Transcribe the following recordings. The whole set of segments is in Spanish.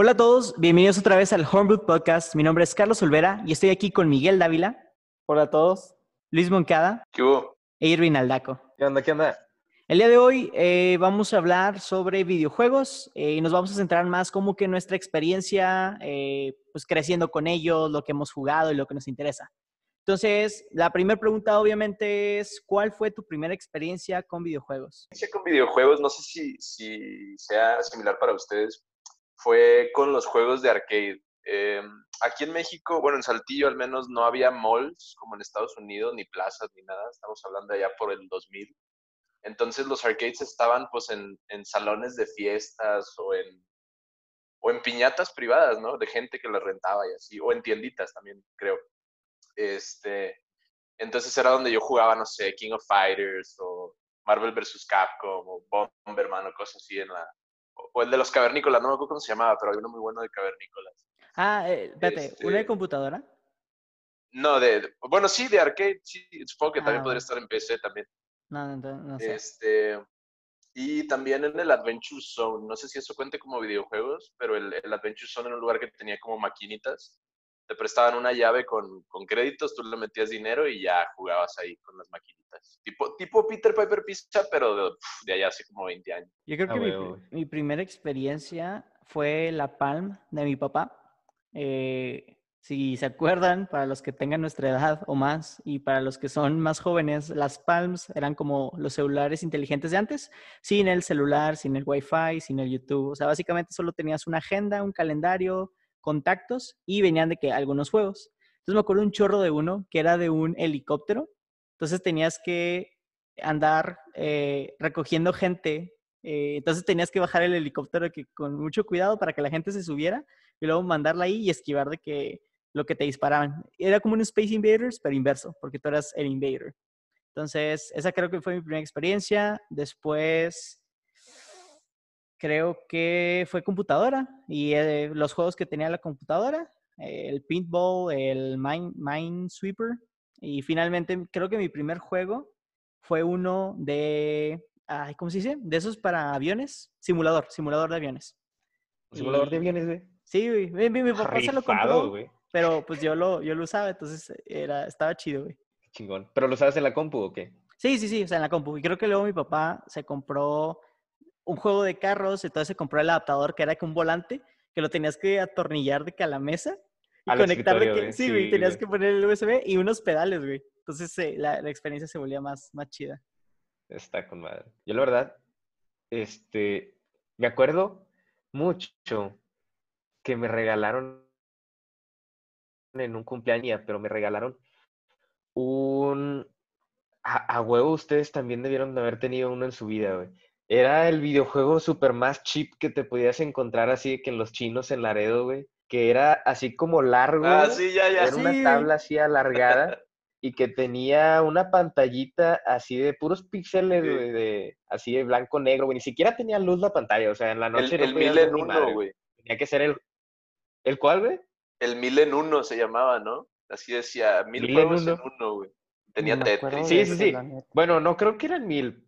Hola a todos, bienvenidos otra vez al Homebrew Podcast. Mi nombre es Carlos Olvera y estoy aquí con Miguel Dávila. Hola a todos. Luis Moncada. ¿Qué hubo? E Irvin Aldaco. ¿Qué onda? ¿Qué onda? El día de hoy eh, vamos a hablar sobre videojuegos eh, y nos vamos a centrar más como que nuestra experiencia eh, pues creciendo con ellos, lo que hemos jugado y lo que nos interesa. Entonces, la primera pregunta obviamente es, ¿cuál fue tu primera experiencia con videojuegos? Con videojuegos, no sé si, si sea similar para ustedes, fue con los juegos de arcade. Eh, aquí en México, bueno, en Saltillo al menos no había malls como en Estados Unidos, ni plazas, ni nada. Estamos hablando allá por el 2000. Entonces los arcades estaban pues en, en salones de fiestas o en, o en piñatas privadas, ¿no? De gente que las rentaba y así, o en tienditas también, creo. Este, entonces era donde yo jugaba, no sé, King of Fighters o Marvel vs. Capcom o Bomberman o cosas así en la... O el de los cavernícolas, no me acuerdo cómo se llamaba, pero hay uno muy bueno de cavernícolas. Ah, eh, espérate, ¿una de Este computadora? No, de, bueno, sí, de arcade, sí, supongo que también Ah, podría estar en PC también. No, no, no, no sé. Este, y también en el Adventure Zone, no sé si eso cuente como videojuegos, pero el, el Adventure Zone era un lugar que tenía como maquinitas. Te prestaban una llave con, con créditos, tú le metías dinero y ya jugabas ahí con las maquinitas. Tipo, tipo Peter Piper Pizza, pero de, allá hace como 20 años. Yo creo Ah, que mi primera experiencia fue la Palm de mi papá. Eh, si se acuerdan, para los que tengan nuestra edad o más, y para los que son más jóvenes, las Palms eran como los celulares inteligentes de antes, sin el celular, sin el Wi-Fi, sin el YouTube. O sea, básicamente solo tenías una agenda, un calendario, contactos y venían de que algunos juegos. Entonces me acuerdo un chorro de uno que era de un helicóptero. Entonces tenías que andar eh, recogiendo gente. eh, entonces tenías que bajar el helicóptero que, con mucho cuidado para que la gente se subiera y luego mandarla ahí y esquivar de que lo que te disparaban. Era como un Space Invaders, pero inverso, porque tú eras el invader. Entonces, esa creo que fue mi primera experiencia. Después, creo que fue computadora y eh, los juegos que tenía la computadora, eh, el Paintball, el Mine, Minesweeper. Y finalmente, creo que mi primer juego fue uno de, ay, ¿cómo se dice? De esos para aviones, simulador, simulador de aviones. Simulador de aviones, güey. Sí, güey. Mi, mi- mi papá se lo compró, güey. pero pues yo lo, yo lo usaba, entonces era, estaba chido, güey. Qué Chingón. ¿Pero lo sabes en la compu o qué? Sí, sí, sí, o sea, en la compu. Y creo que luego mi papá se compró un juego de carros, entonces se compró el adaptador que era con un volante, que lo tenías que atornillar de que a la mesa y Al conectar de que, güey. sí, güey, Sí, tenías güey. que poner el USB y unos pedales, güey. Entonces eh, la, la experiencia se volvía más, más chida. Está con madre. Yo la verdad, este, me acuerdo mucho que me regalaron en un cumpleaños, pero me regalaron un... A, a huevo ustedes también debieron de haber tenido uno en su vida, güey. Era el videojuego super más cheap que te podías encontrar así de que en los chinos en Laredo, güey. Que era así como largo. Ah, sí, ya, ya. Era Sí, una tabla así alargada y que tenía una pantallita así de puros píxeles, Sí. güey, de, así de blanco negro, güey. Ni siquiera tenía luz la pantalla, o sea, en la El, noche no el mil en madre, uno, güey. Tenía que ser el... ¿El cuál, güey? El mil en uno se llamaba, ¿no? Así decía, mil, Mil en juegos en uno. uno, güey. Tenía acuerdo Tetris. Sí, sí, sí. Bueno, no creo que eran mil.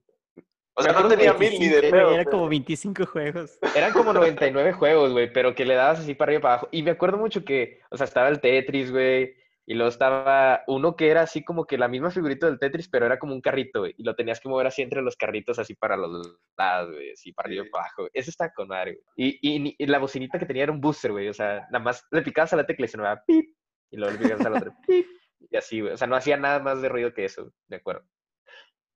O sea, me no tenía mil ni de 25, pedo. güey, era pero- como 25 juegos. Eran como 99 juegos, güey, pero que le dabas así para arriba y para abajo. Y me acuerdo mucho que, o sea, estaba el Tetris, güey, y luego estaba uno que era así como que la misma figurita del Tetris, pero era como un carrito, güey, y lo tenías que mover así entre los carritos, así para los lados, güey, así para arriba y para abajo. güey. Eso está con madre, güey. Y, y, la bocinita que tenía era un booster, güey, o sea, nada más le picabas a la tecla y sonaba pip, y luego le picabas a la otra pip, y así, güey. O sea, no hacía nada más de ruido que eso, de acuerdo.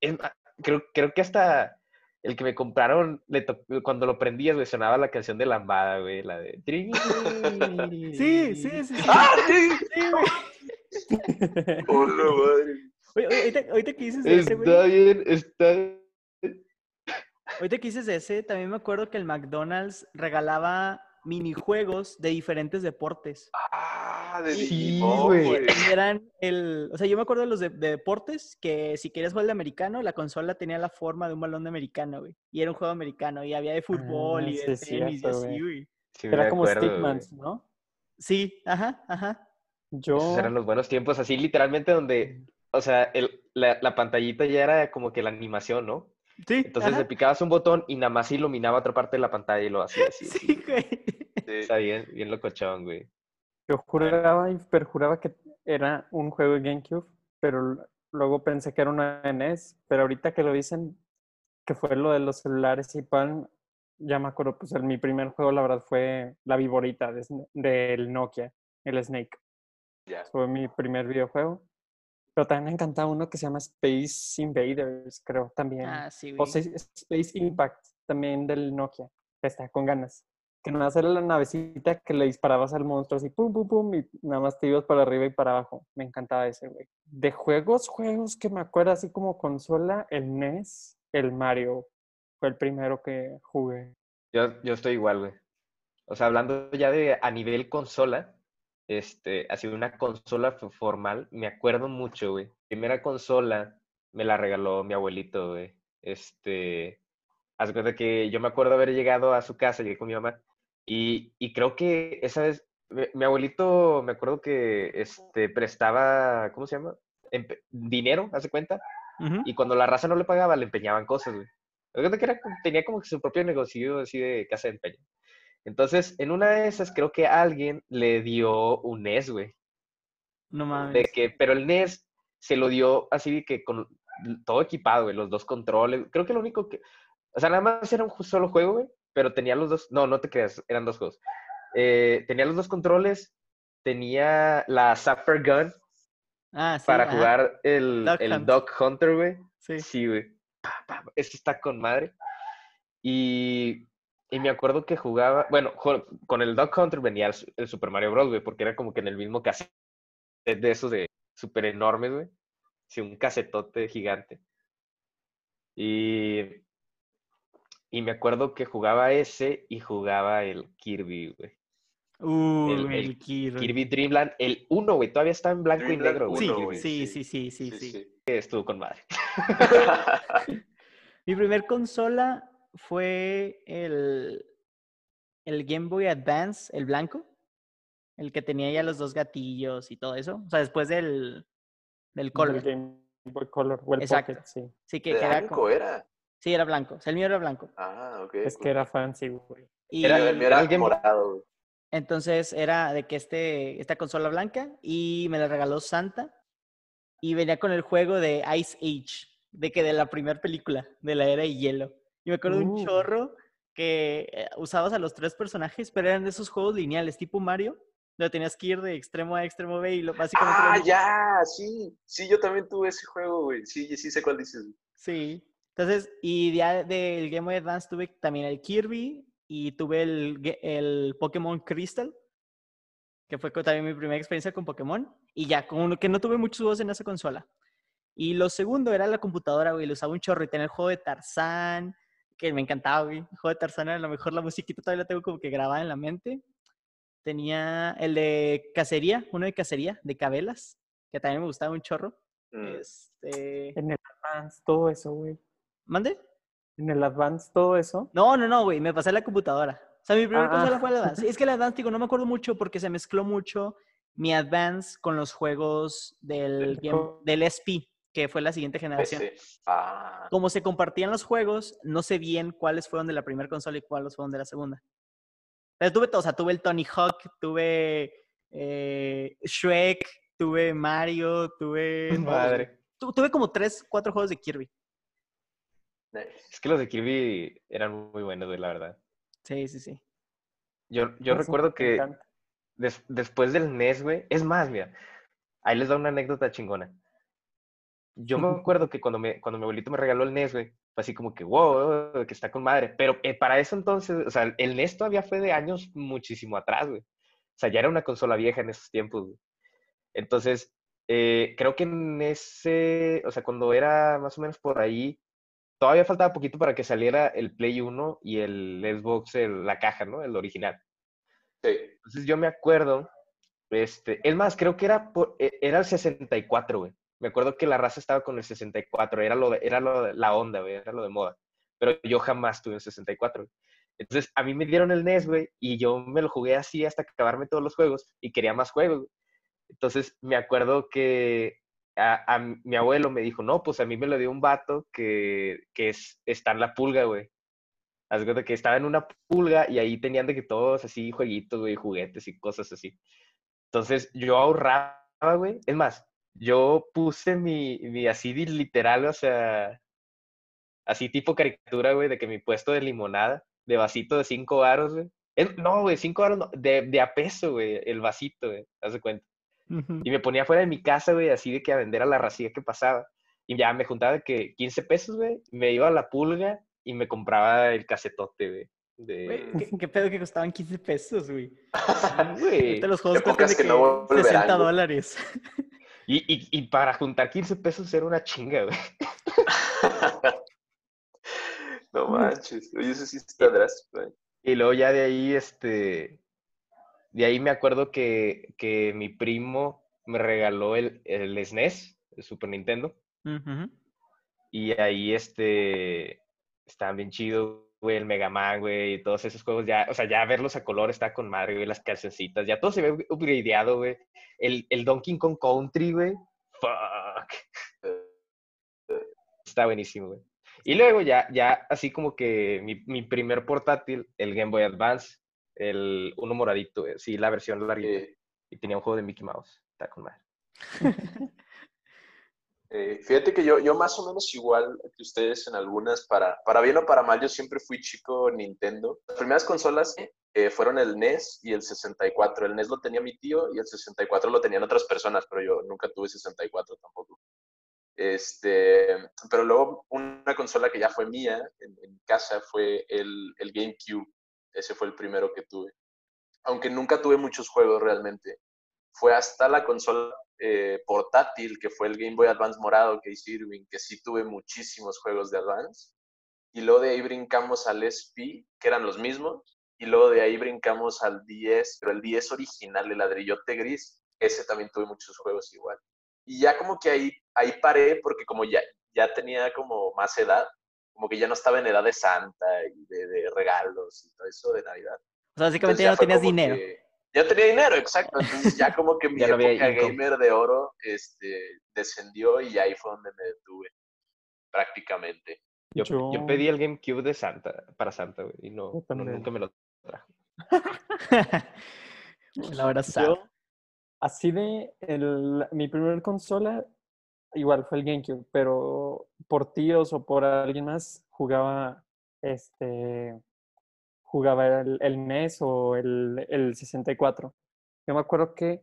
Es más, creo, creo que hasta el que me compraron, le to- cuando lo prendías, güey, sonaba la canción de Lambada, güey, la de... Sí, sí, sí. sí. ¡Ah, sí! Sí, güey. ¡Hola, madre! Oye, oye, ahorita, ahorita que dices de ese, güey. Está bien, está Ahorita que dices de ese, también me acuerdo que el McDonald's regalaba minijuegos de diferentes deportes. ¡Ah, de Sí, güey. Y eran el, o sea, yo me acuerdo de los de, de deportes que si querías jugar de americano, la consola tenía la forma de un balón de americano, güey. Y era un juego americano y había de fútbol Ah, y sí de es tenis y así, güey. Sí, Era como acuerdo. Stickmans, ¿no? Sí, ajá, ajá. Yo, Esos eran los buenos tiempos, así literalmente donde, o sea, el, la, la pantallita ya era como que la animación, ¿no? Sí, Entonces ajá. le picabas un botón y nada más iluminaba otra parte de la pantalla y lo hacía así. así. Sí, güey. Sí. Está bien, bien locochón, güey. Yo juraba y perjuraba que era un juego de GameCube, pero luego pensé que era una NES, pero ahorita que lo dicen que fue lo de los celulares y Palm, ya me acuerdo, pues el, mi primer juego la verdad fue la viborita de del Nokia, el Snake. Ya. Fue mi primer videojuego. Pero también me encantaba uno que se llama Space Invaders, creo, también. Ah, sí, O güey. sea, Space Impact, también del Nokia, está con ganas. Que nada más era la navecita que le disparabas al monstruo así, pum, pum, pum, y nada más te ibas para arriba y para abajo. Me encantaba ese, güey. De juegos, juegos que me acuerdo así como consola, el NES, el Mario, fue el primero que jugué. Yo, yo estoy igual, güey. O sea, hablando ya de a nivel consola, este, sido una consola formal, me acuerdo mucho, güey. Primera consola me la regaló mi abuelito, güey. Este, haz cuenta que yo me acuerdo haber llegado a su casa, llegué con mi mamá, y, y creo que esa vez, mi, mi abuelito, me acuerdo que, este, prestaba, ¿cómo se llama? Empe- dinero, hace cuenta, y cuando la raza no le pagaba, le empeñaban cosas, güey. Que era tenía como que su propio negocio así de casa de empeño. Entonces, en una de esas, creo que alguien le dio un NES, güey. No mames. De que, pero el NES se lo dio así de que con todo equipado, güey, los dos controles. Creo que lo único que. O sea, nada más era un solo juego, güey, pero tenía los dos. No, no te creas, eran dos juegos. Eh, tenía los dos controles, tenía la Sapphire Gun Ah, sí. para ajá. jugar el, Duck el Hunt. Duck Hunter, güey. Sí. Sí, güey. Eso está con madre. Y, y me acuerdo que jugaba, bueno, con el Duck Hunter venía el, el Super Mario Bros, güey, porque era como que en el mismo cassette de esos de súper enormes, güey. Sí, un casetote gigante. Y, y me acuerdo que jugaba ese y jugaba el Kirby, güey. Uh, El- el, el Kirby. Kirby Dreamland, el 1, güey, todavía está en blanco y negro, güey. Sí, sí, sí, sí, sí, sí. Estuvo con madre. Mi primer consola fue el, el Game Boy Advance, el blanco, el que tenía ya los dos gatillos y todo eso. O sea, después del, del Color. Game Boy Color o el Exacto. Pocket, sí. Sí, que, que era Blanco como- era. Sí, era blanco. O sea, el mío era blanco. Ah, ok. Es que era fancy, güey. Y Era- el mío era morado, güey. entonces era de que este, esta consola blanca y me la regaló Santa y venía con el juego de Ice Age, de que de la primera película, de la era de hielo. Y me acuerdo de un Uh. chorro que eh, usabas a los tres personajes, pero eran de esos juegos lineales, tipo Mario, donde tenías que ir de extremo A extremo B y lo, básicamente... Ah, ya, sí. Sí, yo también tuve ese juego, güey. Sí, sí sé cuál dices. güey. Sí. Entonces, y ya del Game Boy Advance tuve también el Kirby y tuve el, el Pokémon Crystal, que fue también mi primera experiencia con Pokémon. Y ya, como que no tuve muchos juegos en esa consola. Y lo segundo era la computadora, güey. Lo usaba un chorro y tenía el juego de Tarzán, que me encantaba, güey. El juego de Tarzán era a lo mejor la musiquita todavía la tengo como que grabada en la mente. Tenía el de cacería, uno de cacería, de cabelas, que también me gustaba un chorro. Mm. Este... En el Advance, todo eso, güey. ¿Mande? En el Advance, todo eso. No, no, no, güey, me pasé la computadora. O sea, mi primera Ah. consola fue el Advance. Es que el Advance, digo, no me acuerdo mucho porque se mezcló mucho mi Advance con los juegos del, Del Game- co- del SP, que fue la siguiente generación. Ah, Como se compartían los juegos, no sé bien cuáles fueron de la primera consola y cuáles fueron de la segunda. Pero tuve todo, o sea, tuve el Tony Hawk, tuve eh, Shrek, tuve Mario, tuve... Madre. Tu- tuve como tres, cuatro juegos de Kirby. Es que los de Kirby eran muy buenos, güey, la verdad. Sí, sí, sí. Yo, yo recuerdo que des- después del NES, güey, es más, mira, ahí les da una anécdota chingona. Yo me acuerdo que cuando, me, cuando mi abuelito me regaló el NES, güey, fue así como que, wow, que está con madre. Pero eh, para eso entonces, o sea, el NES todavía fue de años muchísimo atrás, güey. O sea, ya era una consola vieja en esos tiempos, güey. Entonces, eh, creo que en ese, o sea, cuando era más o menos por ahí, todavía faltaba poquito para que saliera el Play 1 y el Xbox, el- la caja, ¿no? El original. Sí. Entonces yo me acuerdo, este, es más, creo que era, por- e- era el 64, güey. Me acuerdo que la raza estaba con el 64, era lo de, era lo de- la onda, güey, era lo de moda. Pero yo jamás tuve el 64. güey. Entonces a mí me dieron el NES, güey, y yo me lo jugué así hasta acabarme todos los juegos y quería más juegos. güey. Entonces me acuerdo que a, mi abuelo me dijo, no, pues a mí me lo dio un vato que, que es, está en la pulga, güey. Haz cuenta que estaba en una pulga y ahí tenían de que todos así jueguitos, güey, juguetes y cosas así. Entonces yo ahorraba, güey. Es más, yo puse mi, mi así literal, o sea, así tipo caricatura, güey, de que mi puesto de limonada, de vasito de cinco varos, güey. No, güey, cinco varos, no, de, de a peso, güey, el vasito, güey, haz de cuenta. Y me ponía fuera de mi casa, güey, así de que a vender a la racía que pasaba. Y ya me juntaba de que 15 pesos, güey, me iba a la pulga y me compraba el casetote, güey. De... Güey, ¿qué, qué pedo que costaban 15 pesos, güey? Güey. Ahorita los juegos cuestan de que que no volverán, 60 güey. dólares. Y, y, y para juntar 15 pesos era una chinga, güey. no manches. Oye, eso sí está drástico. ¿eh? Y luego ya de ahí, este, de ahí me acuerdo que, que mi primo me regaló el, el SNES, el Super Nintendo, Ujú. y ahí, este, estaban bien chido, güey, el Mega Man, güey, y todos esos juegos, ya, o sea, ya verlos a color está con madre, güey, las cancioncitas, ya todo se ve upgradeado, güey. El, el Donkey Kong Country, güey, fuck. Está buenísimo, güey. Y luego ya, ya así como que mi, mi primer portátil, el Game Boy Advance, el uno moradito, güey, sí, la versión larguita. Eh, Y tenía un juego de Mickey Mouse. Está con madre. eh, fíjate que yo, yo más o menos igual que ustedes en algunas, para, para bien o para mal, yo siempre fui chico Nintendo. Las primeras consolas eh, fueron el NES y el 64. El NES lo tenía mi tío y el 64 lo tenían otras personas, pero yo nunca tuve 64 tampoco. Este, pero luego una consola que ya fue mía en, en casa fue el, el GameCube. Ese fue el primero que tuve. Aunque nunca tuve muchos juegos realmente. Fue hasta la consola eh, portátil, que fue el Game Boy Advance morado que hizo Irving, que sí tuve muchísimos juegos de Advance. Y luego de ahí brincamos al SP, que eran los mismos. Y luego de ahí brincamos al 10, pero el 10 original, el ladrillote gris, ese también tuve muchos juegos igual. Y ya como que ahí, ahí paré, porque como ya, ya tenía como más edad, como que ya no estaba en edad de Santa y de, de regalos y todo eso de Navidad. O sea, básicamente ya no tenías dinero. que- ya tenía dinero, exacto. Entonces ya como que mi época gamer de oro este, descendió y ahí fue donde me detuve, prácticamente. Yo, yo Yo- pedí el GameCube de Santa, para Santa, güey, y no, no, nunca me lo trajo. La. Yo, así de el- mi primer consola, igual fue el GameCube, pero por tíos o por alguien más jugaba este jugaba el, el NES o el, el 64. Yo me acuerdo que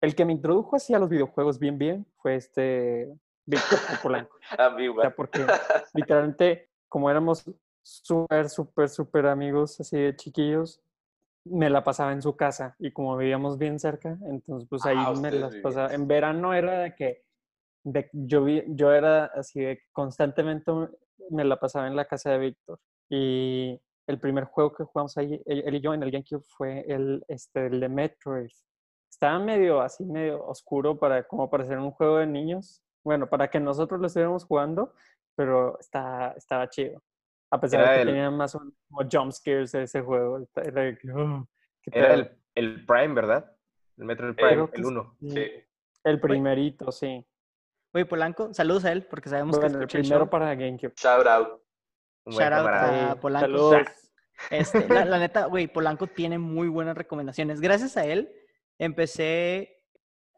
el que me introdujo así a los videojuegos bien bien fue este Víctor Polanco. A mí, O sea, porque literalmente, como éramos súper, súper, súper amigos, así de chiquillos, me la pasaba en su casa y como vivíamos bien cerca, entonces pues ahí Ah, me las pasaba. En verano era de que de, yo, vi- yo era así de constantemente me la pasaba en la casa de Víctor y el primer juego que jugamos ahí, él, y yo en el GameCube fue el, este, el de Metroid. Estaba medio así, medio oscuro para como para ser un juego de niños. Bueno, para que nosotros lo estuviéramos jugando, pero está, estaba chido. A pesar Era de que el- tenía más o menos como jump scares ese juego. Era, "Oh, qué Era pedo". el, el Prime, ¿verdad? El Metroid Creo Prime, el sí. 1. Sí. El primerito, sí. Oye, Polanco, saludos a él porque sabemos Bueno, que el escucha el primero show. para GameCube. Shout out. Un buen Shout out a Polanco. Saludos. Este, la, la neta, güey, Polanco tiene muy buenas recomendaciones. Gracias a él empecé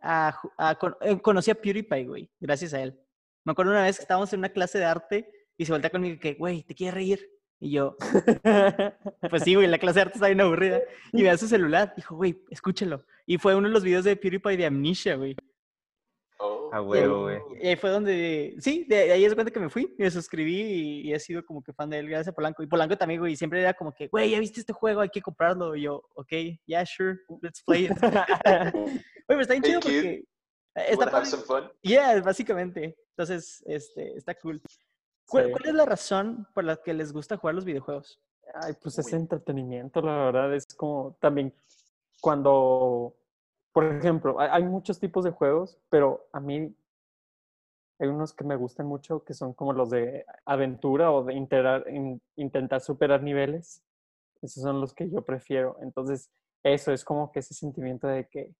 a, a con- eh, conocí a PewDiePie, güey. Gracias a él. Me acuerdo una vez que estábamos en una clase de arte y se voltea conmigo y que, güey, ¿te quieres reír? Y yo, pues sí, güey, la clase de arte está bien aburrida. Y me da su celular. Dijo, güey, escúchalo. Y fue uno de los videos de PewDiePie de Amnesia, güey. Oh. A huevo, güey. Y ahí fue donde, sí, de ahí es cuenta que me fui, me suscribí y, y he sido como que fan de él gracias a Polanco. Y Polanco también, güey, siempre era como que, güey, ¿ya viste este juego? Hay que comprarlo. Y yo, ok, yeah, sure, let's play it. Güey, pero está bien Hey, chido kid, porque You está padre. some fun? Yeah, básicamente. Entonces, este, está cool. ¿Cuál, Sí. cuál es la razón por la que les gusta jugar los videojuegos? Ay, pues es Uy. entretenimiento, la verdad. Es como también cuando, por ejemplo, hay, muchos tipos de juegos, pero a mí hay unos que me gustan mucho que son como los de aventura o de interar- in- intentar superar niveles. Esos son los que yo prefiero. Entonces, eso es como que ese sentimiento de que,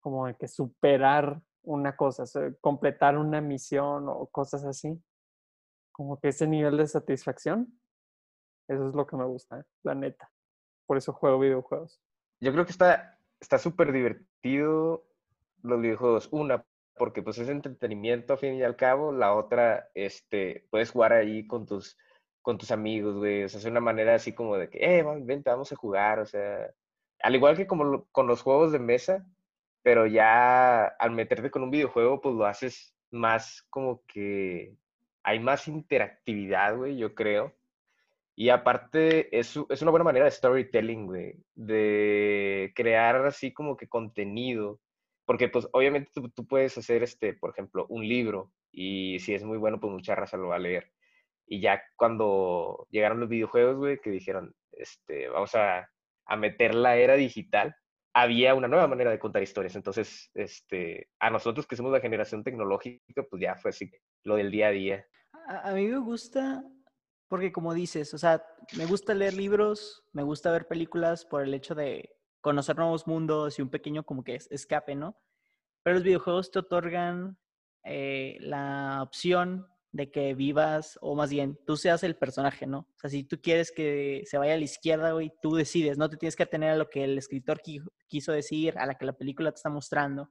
como de que superar una cosa, completar una misión o cosas así. Como que ese nivel de satisfacción Eso es lo que me gusta, la neta. Por eso juego videojuegos. Yo creo que está está súper divertido los videojuegos. Una, porque pues es entretenimiento a fin y al cabo. La otra, este, puedes jugar ahí con tus, con tus amigos, güey. O sea, es una manera así como de que, eh, vente, vamos a jugar. O sea, al igual que como con los juegos de mesa, pero ya al meterte con un videojuego, pues lo haces más como que hay más interactividad, güey, yo creo. Y aparte, es, es una buena manera de storytelling, güey, de crear así como que contenido. Porque, pues, obviamente tú, puedes hacer, este, por ejemplo, un libro y si es muy bueno, pues mucha raza lo va a leer. Y ya cuando llegaron los videojuegos, güey, que dijeron, este, vamos a, a meter la era digital, había una nueva manera de contar historias. Entonces, este, a nosotros que somos la generación tecnológica, pues ya fue así lo del día a día. A, a mí me gusta porque como dices, o sea, me gusta leer libros, me gusta ver películas por el hecho de conocer nuevos mundos y un pequeño como que escape, ¿no? Pero los videojuegos te otorgan eh, la opción de que vivas, o más bien, tú seas el personaje, ¿no? O sea, si tú quieres que se vaya a la izquierda, güey, tú decides, no te tienes que atener a lo que el escritor quiso decir, a la que la película te está mostrando.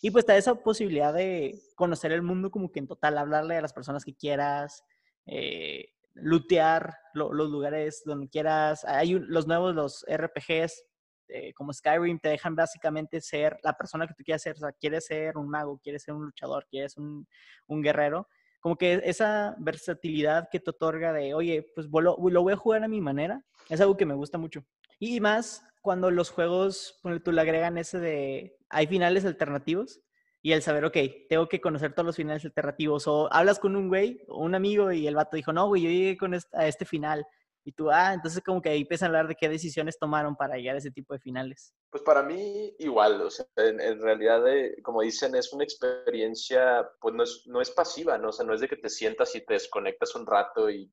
Y pues te da esa posibilidad de conocer el mundo como que en total, hablarle a las personas que quieras, eh, lootear los lugares donde quieras. Hay los nuevos, los RPGs, eh, como Skyrim, te dejan básicamente ser la persona que tú quieras ser. O sea, quieres ser un mago, quieres ser un luchador, quieres un, un guerrero. Como que esa versatilidad que te otorga de, oye, pues lo, lo voy a jugar a mi manera, es algo que me gusta mucho. Y más cuando los juegos, tú le agregan ese de, hay finales alternativos y el saber, ok, tengo que conocer todos los finales alternativos. O hablas con un güey o un amigo y el vato dijo, no, güey, yo llegué con a este final. Y tú, ah, entonces como que ahí empiezan a hablar de qué decisiones tomaron para llegar a ese tipo de finales. Pues para mí igual, o sea, en, realidad, eh, como dicen, es una experiencia, pues no es, no es pasiva, ¿no? O sea, no es de que te sientas y te desconectas un rato y,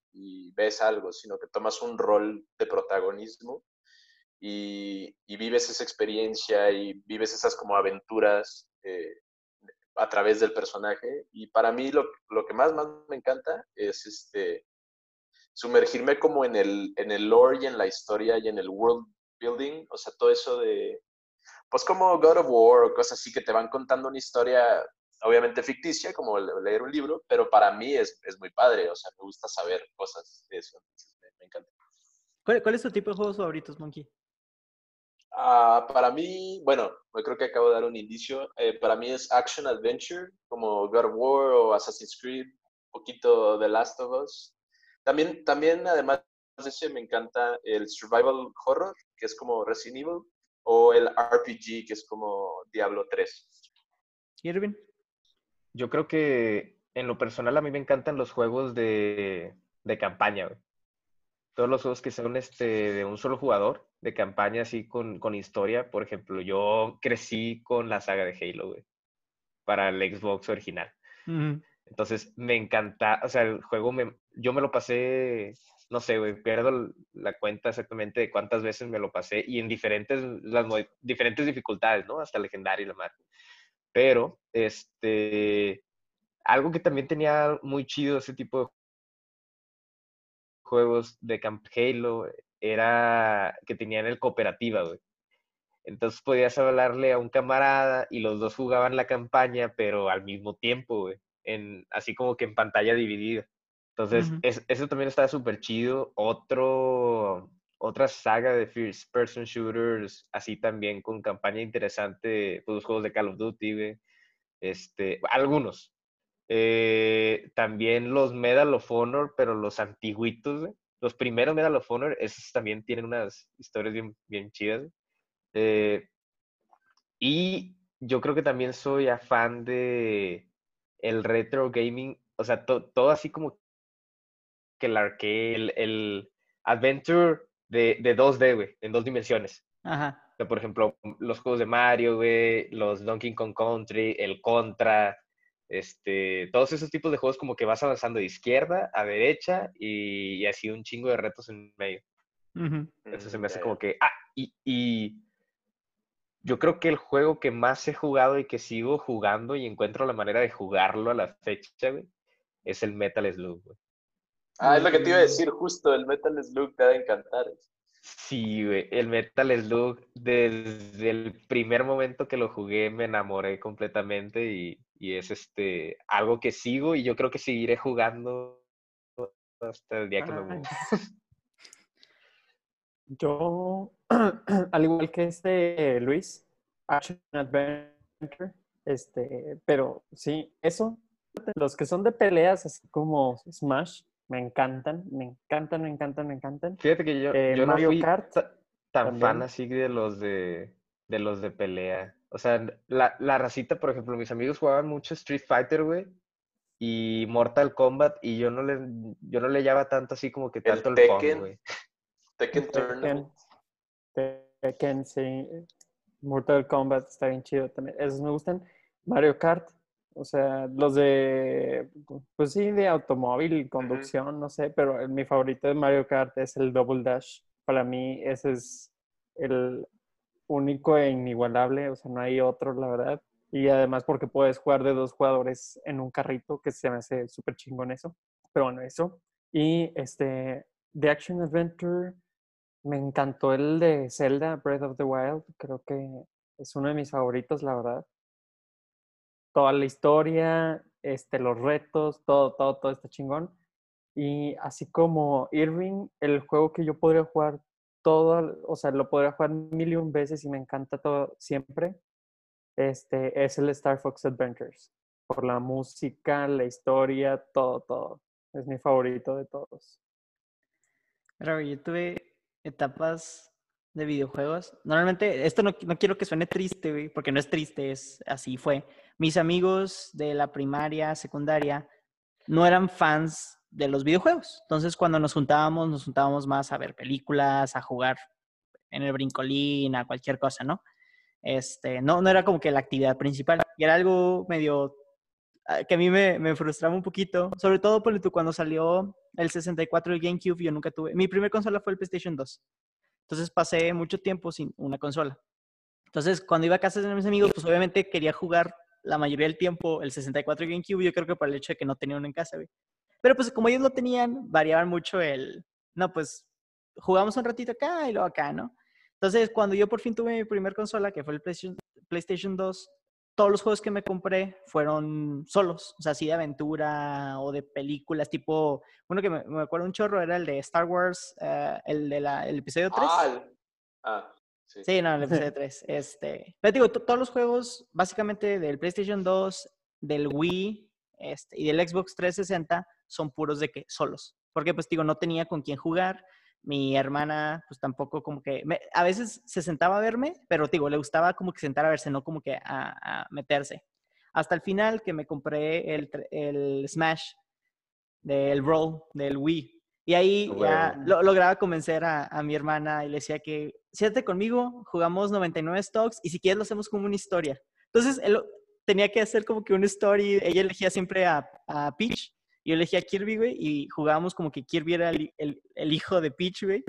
ves algo, sino que tomas un rol de protagonismo y, y vives esa experiencia y vives esas como aventuras eh, a través del personaje. Y para mí lo, lo, que más, más me encanta es este, sumergirme como en el, en el lore y en la historia y en el world building. O sea, todo eso de, pues como God of War o cosas así que te van contando una historia obviamente ficticia, como leer un libro, pero para mí es, es muy padre. O sea, me gusta saber cosas de eso. me, encanta. ¿Cuál, ¿Cuál, es tu tipo de juegos favoritos, Monkey? Ah, para mí, bueno, yo creo que acabo de dar un indicio. Eh, para mí es Action Adventure, como God of War o Assassin's Creed, un poquito The Last of Us. También, también además de ese, me encanta el Survival Horror, que es como Resident Evil, o el RPG, que es como Diablo 3. Irving. Yo creo que en lo personal a mí me encantan los juegos de, de campaña, Todos los juegos que son este, de un solo jugador de campaña así con, con, historia. Por ejemplo, yo crecí con la saga de Halo, güey, para el Xbox original. Entonces, me encanta, o sea, el juego, me, yo me lo pasé, no sé, güey, pierdo la cuenta exactamente de cuántas veces me lo pasé y en diferentes, las diferentes dificultades, ¿no? Hasta legendario y la madre. Pero, este, algo que también tenía muy chido ese tipo de juegos de Camp Halo era que tenían el cooperativa, güey. Entonces podías hablarle a un camarada y los dos jugaban la campaña, pero al mismo tiempo, güey. En, así como que en pantalla dividida. Entonces, eso también estaba súper chido. Otro, otra saga de First Person Shooters, así también con campaña interesante, pues los juegos de Call of Duty, güey. Este, algunos. Eh, también los Medal of Honor, pero los antiguitos, los primeros Medal of Honor, esos también tienen unas historias bien, bien chidas. Eh, y yo creo que también soy afán de el retro gaming, o sea, todo así como que el arcade, el, adventure de, de 2D, güey, en dos dimensiones. Ajá. por ejemplo, los juegos de Mario, güey, los Donkey Kong Country, el Contra, este, todos esos tipos de juegos como que vas avanzando de izquierda a derecha y, así un chingo de retos en medio. Eso se me hace como que, ah, y, y, yo creo que el juego que más he jugado y que sigo jugando y encuentro la manera de jugarlo a la fecha, güey, es el Metal Slug, güey. Ah, es lo que te iba a decir, justo, el Metal Slug te ha de encantar. Sí, güey, el Metal Slug, desde el primer momento que lo jugué me enamoré completamente y, y es este algo que sigo y yo creo que seguiré jugando hasta el día que me muera. Yo, al igual que este Luis, Action Adventure, este, pero sí, eso, los que son de peleas, así como Smash, me encantan, me encantan, me encantan, me encantan. Fíjate que yo, Eh, yo no Mario fui Kart ta- tan fan también. así de los de, de los de pelea. O sea, la, la racita, por ejemplo, mis amigos jugaban mucho Street Fighter, güey, y Mortal Kombat, y yo no le, yo no le llevaba tanto así como que El tanto el Tekken. güey. Tekken Tournament. Tekken, Tekken, sí. Mortal Kombat está bien chido también. Esos me gustan. Mario Kart, o sea, los de, pues sí, de automóvil, conducción, no sé, pero mi favorito de Mario Kart es el Double Dash. Para mí ese es el único e inigualable, o sea, no hay otro, la verdad. Y además porque puedes jugar de dos jugadores en un carrito, que se me hace súper chingón eso. Pero bueno, eso. Y este, de Action Adventure, me encantó el de Zelda Breath of the Wild. Creo que es uno de mis favoritos, la verdad. Toda la historia, este, los retos, todo, todo, todo está chingón. Y así como Irving, el juego que yo podría jugar todo, o sea, lo podría jugar mil y un veces y me encanta todo siempre, este, es el Star Fox Adventures. Por la música, la historia, todo, todo. Es mi favorito de todos. Pero yo tuve etapas de videojuegos. Normalmente, esto no, no quiero que suene triste, porque no es triste, es así fue. Mis amigos de la primaria, secundaria, no eran fans de los videojuegos. Entonces, cuando nos juntábamos, nos juntábamos más a ver películas, a jugar en el brincolín, a cualquier cosa, ¿no? Este, no, no era como que la actividad principal. Y era algo medio ah, que a mí me, me frustraba un poquito, sobre todo cuando salió el 64 y GameCube, yo nunca tuve. Mi primer consola fue el PlayStation 2. Entonces pasé mucho tiempo sin una consola. Entonces, cuando iba a casa de mis amigos, pues obviamente quería jugar la mayoría del tiempo el 64 y GameCube, yo creo que por el hecho de que no tenía uno en casa. Pero pues como ellos lo tenían, variaban mucho el, no, pues jugamos un ratito acá y luego acá, ¿no? Entonces, cuando yo por fin tuve mi primer consola, que fue el PlayStation 2, todos los juegos que me compré fueron solos, o sea, así de aventura o de películas, tipo, uno que me, me acuerdo un chorro era el de Star Wars, eh, el de la, el episodio 3. Ah, el- ah, sí. Sí, no, el episodio 3. Este, pero digo, to- todos los juegos, básicamente del PlayStation 2, del Wii este, y del Xbox 360, son puros de que solos. Porque, pues, digo, no tenía con quién jugar. Mi hermana, pues, tampoco como que... me- a veces se sentaba a verme, pero, digo, le gustaba como que sentar a verse, no como que a, a meterse. Hasta el final que me compré el, el Smash del Roll, del Wii. Y ahí ya lo- lograba convencer a, a mi hermana y le decía que, siéntate conmigo, jugamos 99 stocks y si quieres lo hacemos como una historia. Entonces, él tenía que hacer como que una story. Ella elegía siempre a, a Peach yo elegía a Kirby, güey, y jugábamos como que Kirby era el, el- el hijo de Peach, güey.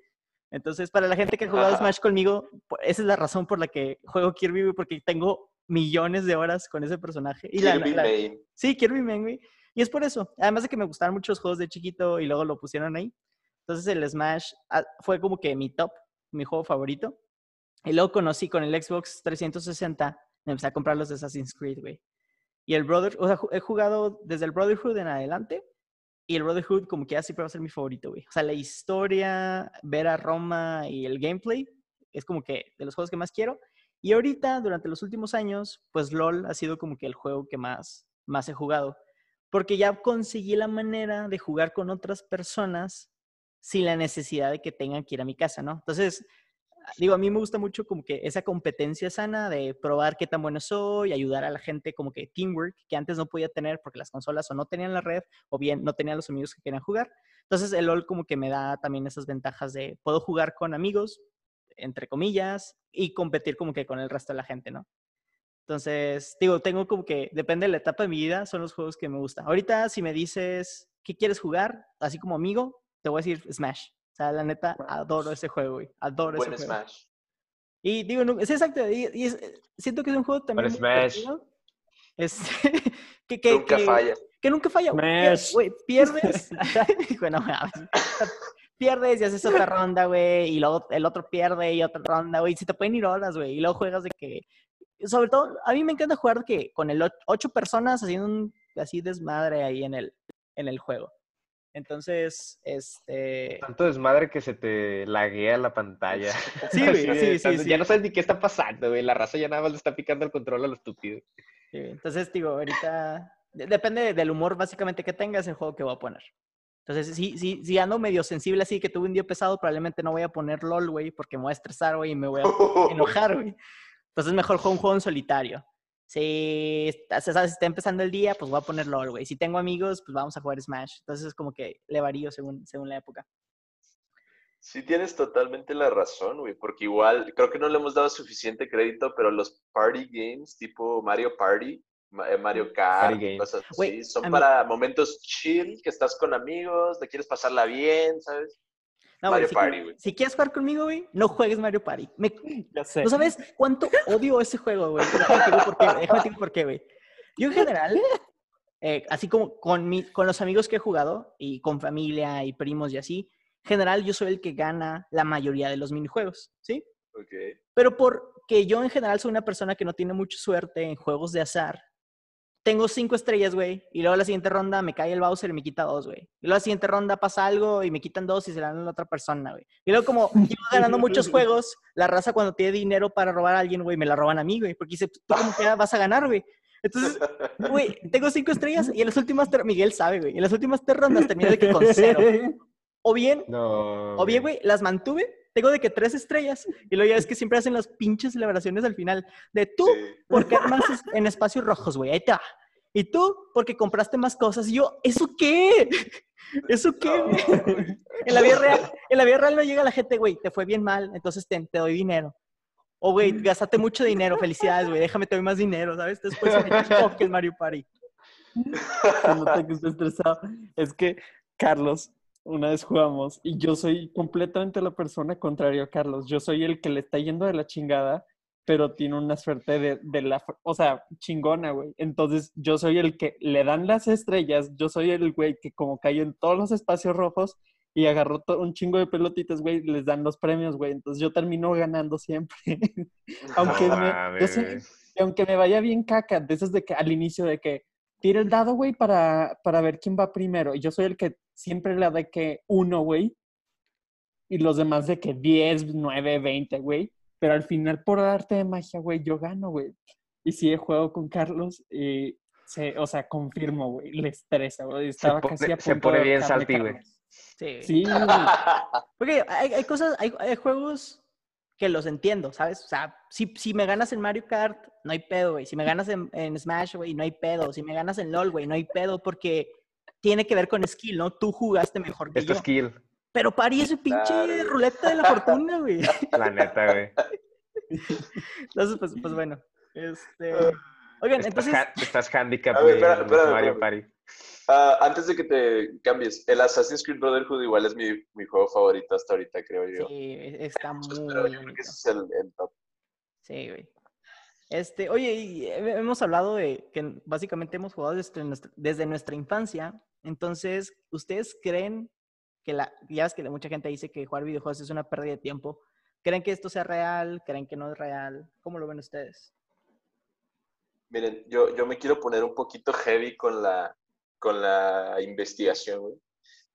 Entonces, para la gente que ha jugado. Smash conmigo, esa es la razón por la que juego Kirby, güey, porque tengo millones de horas con ese personaje. Y Kirby la- Main. Sí, Kirby Man, güey. Y es por eso. Además de que me gustaban muchos juegos de chiquito y luego lo pusieron ahí. Entonces el Smash ah, fue como que mi top, mi juego favorito. Y luego conocí con el Xbox 360, me empecé a comprar los de Assassin's Creed, güey. Y el Brother, o sea, he jugado desde el Brotherhood en adelante. Y el Brotherhood como que ya siempre va a ser mi favorito, güey. O sea, la historia, ver a Roma y el gameplay es como que de los juegos que más quiero. Y ahorita, durante los últimos años, pues LOL ha sido como que el juego que más, más he jugado. Porque ya conseguí la manera de jugar con otras personas sin la necesidad de que tengan que ir a mi casa, ¿no? Entonces, digo, a mí me gusta mucho como que esa competencia sana de probar qué tan bueno soy, ayudar a la gente como que teamwork, que antes no podía tener porque las consolas o no tenían la red o bien no tenían los amigos que querían jugar. Entonces, el LOL como que me da también esas ventajas de puedo jugar con amigos, entre comillas, y competir como que con el resto de la gente, ¿no? Entonces, digo, tengo como que, depende de la etapa de mi vida, son los juegos que me gustan. Ahorita, si me dices, ¿qué quieres jugar? Así como amigo, te voy a decir Smash. O sea, la neta, adoro ese juego, güey. Adoro Buen ese juego. Smash. Y digo, no, es exacto, y, y es- siento que es un juego también muy Smash. que, que, Nunca que- falla. que nunca falla. güey. Pier- Smash. Güey, pierdes. bueno, pierdes y haces otra ronda, güey, y luego el otro pierde y otra ronda, güey. Se te pueden ir horas, güey, y luego juegas de que. Sobre todo, a mí me encanta jugar que con el ocho personas haciendo un así desmadre ahí en el, en el juego. Entonces, este. Tanto desmadre que se te laguea la pantalla. Sí, güey, sí, sí, tanto- sí. Ya no sabes ni qué está pasando, güey. La raza ya nada más le está picando el control a lo estúpido. Sí, entonces, digo, ahorita de- depende del humor básicamente que tengas el juego que voy a poner. Entonces, si, si, si ando medio sensible así, que tuve un día pesado, probablemente no voy a poner LOL, güey, porque me voy a estresar, güey, y me voy a enojar, güey. Entonces, mejor juego un juego en solitario. Si está, se está empezando el día, pues voy a poner LOL, güey. Si tengo amigos, pues vamos a jugar Smash. Entonces, es como que le varío según, según la época. Sí, tienes totalmente la razón, güey, porque igual creo que no le hemos dado suficiente crédito, pero los party games tipo Mario Party, eh, Mario Kart, Party cosas así, son mí- para momentos chill, que estás con amigos, te quieres pasarla bien, ¿sabes? No, Mario si, Party, güey. si quieres jugar conmigo, güey, no juegues Mario Party. Me, Ya sé. ¿No sabes cuánto odio ese juego, güey? Déjame digo por qué, güey. Yo en general, eh, así como con, mi, con los amigos que he jugado y con familia y primos y así, en general yo soy el que gana la mayoría de los minijuegos, ¿sí? Ok. Pero porque yo en general soy una persona que no tiene mucha suerte en juegos de azar, tengo cinco estrellas, güey, y luego la siguiente ronda me cae el Bowser y me quita dos, güey. Y luego la siguiente ronda pasa algo y me quitan dos y se la dan a la otra persona, güey. Y luego como llevo ganando muchos juegos, la raza cuando tiene dinero para robar a alguien, güey, me la roban a mí, güey, porque dice, tú como que vas a ganar, güey. Entonces, güey, tengo cinco estrellas y en las últimas, tres- Miguel sabe, güey, en las últimas tres rondas terminé de que con cero. O bien, No. o bien, güey, las mantuve, tengo de que tres estrellas. Y luego ya es que siempre hacen las pinches celebraciones al final. De tú, Sí. porque armas en espacios rojos, güey, ahí te va. Y tú, porque compraste más cosas. Y yo, ¿eso qué? ¿Eso qué, No. En la vida real, en la vida real no llega la gente, güey, te fue bien mal, entonces te, te doy dinero. O, güey, gastaste mucho dinero, felicidades, güey, déjame, te doy más dinero, ¿sabes? Después se me el Mario Party. Se nota que está estresado. Es que Carlos, una vez jugamos y yo soy completamente la persona contraria a Carlos. Yo soy el que le está yendo de la chingada, pero tiene una suerte de, de la, o sea, chingona, güey. Entonces yo soy el que le dan las estrellas, yo soy el güey que como cayó en todos los espacios rojos y agarró un chingo de pelotitas, güey, les dan los premios, güey. Entonces yo termino ganando siempre. Aunque me- yo soy- aunque me vaya bien caca, de esas de que al inicio de que tira el dado, güey, para, para ver quién va primero. Y yo soy el que siempre le da de que uno, güey. Y los demás de que 10, 9, 20, güey. Pero al final, por arte de magia, güey, yo gano, güey. Y sí, jugado con Carlos y, se, o sea, confirmo, güey, le estresa, güey. Estaba pone- casi a se punto pone de bien salty, güey. Sí. Sí. Porque hay, hay cosas, hay, hay juegos que los entiendo, ¿sabes? O sea, si, si me ganas en Mario Kart, no hay pedo, güey. Si me ganas en, en Smash, güey, no hay pedo. Si me ganas en LOL, güey, no hay pedo porque tiene que ver con skill, ¿no? Tú jugaste mejor que Esto yo. es kill, Pero Pari es un pinche Claro, ruleta de la fortuna, güey. la neta, güey. Entonces, pues, pues bueno. Este... Oigan, Estás, entonces... ha- estás handicap, güey, Mario. Party. Ah, antes de que te cambies, el Assassin's Creed Brotherhood igual es mi, mi juego favorito hasta ahorita, creo yo. Sí, está muy pero yo creo que ese es el, el top. Sí, güey. Este, oye, y he- hemos hablado de que básicamente hemos jugado desde nuestra, desde nuestra infancia. Entonces, ¿ustedes creen que la, ya ves que mucha gente dice que jugar videojuegos es una pérdida de tiempo? ¿Creen que esto sea real? ¿Creen que no es real? ¿Cómo lo ven ustedes? Miren, yo, yo me quiero poner un poquito heavy con la, con la investigación.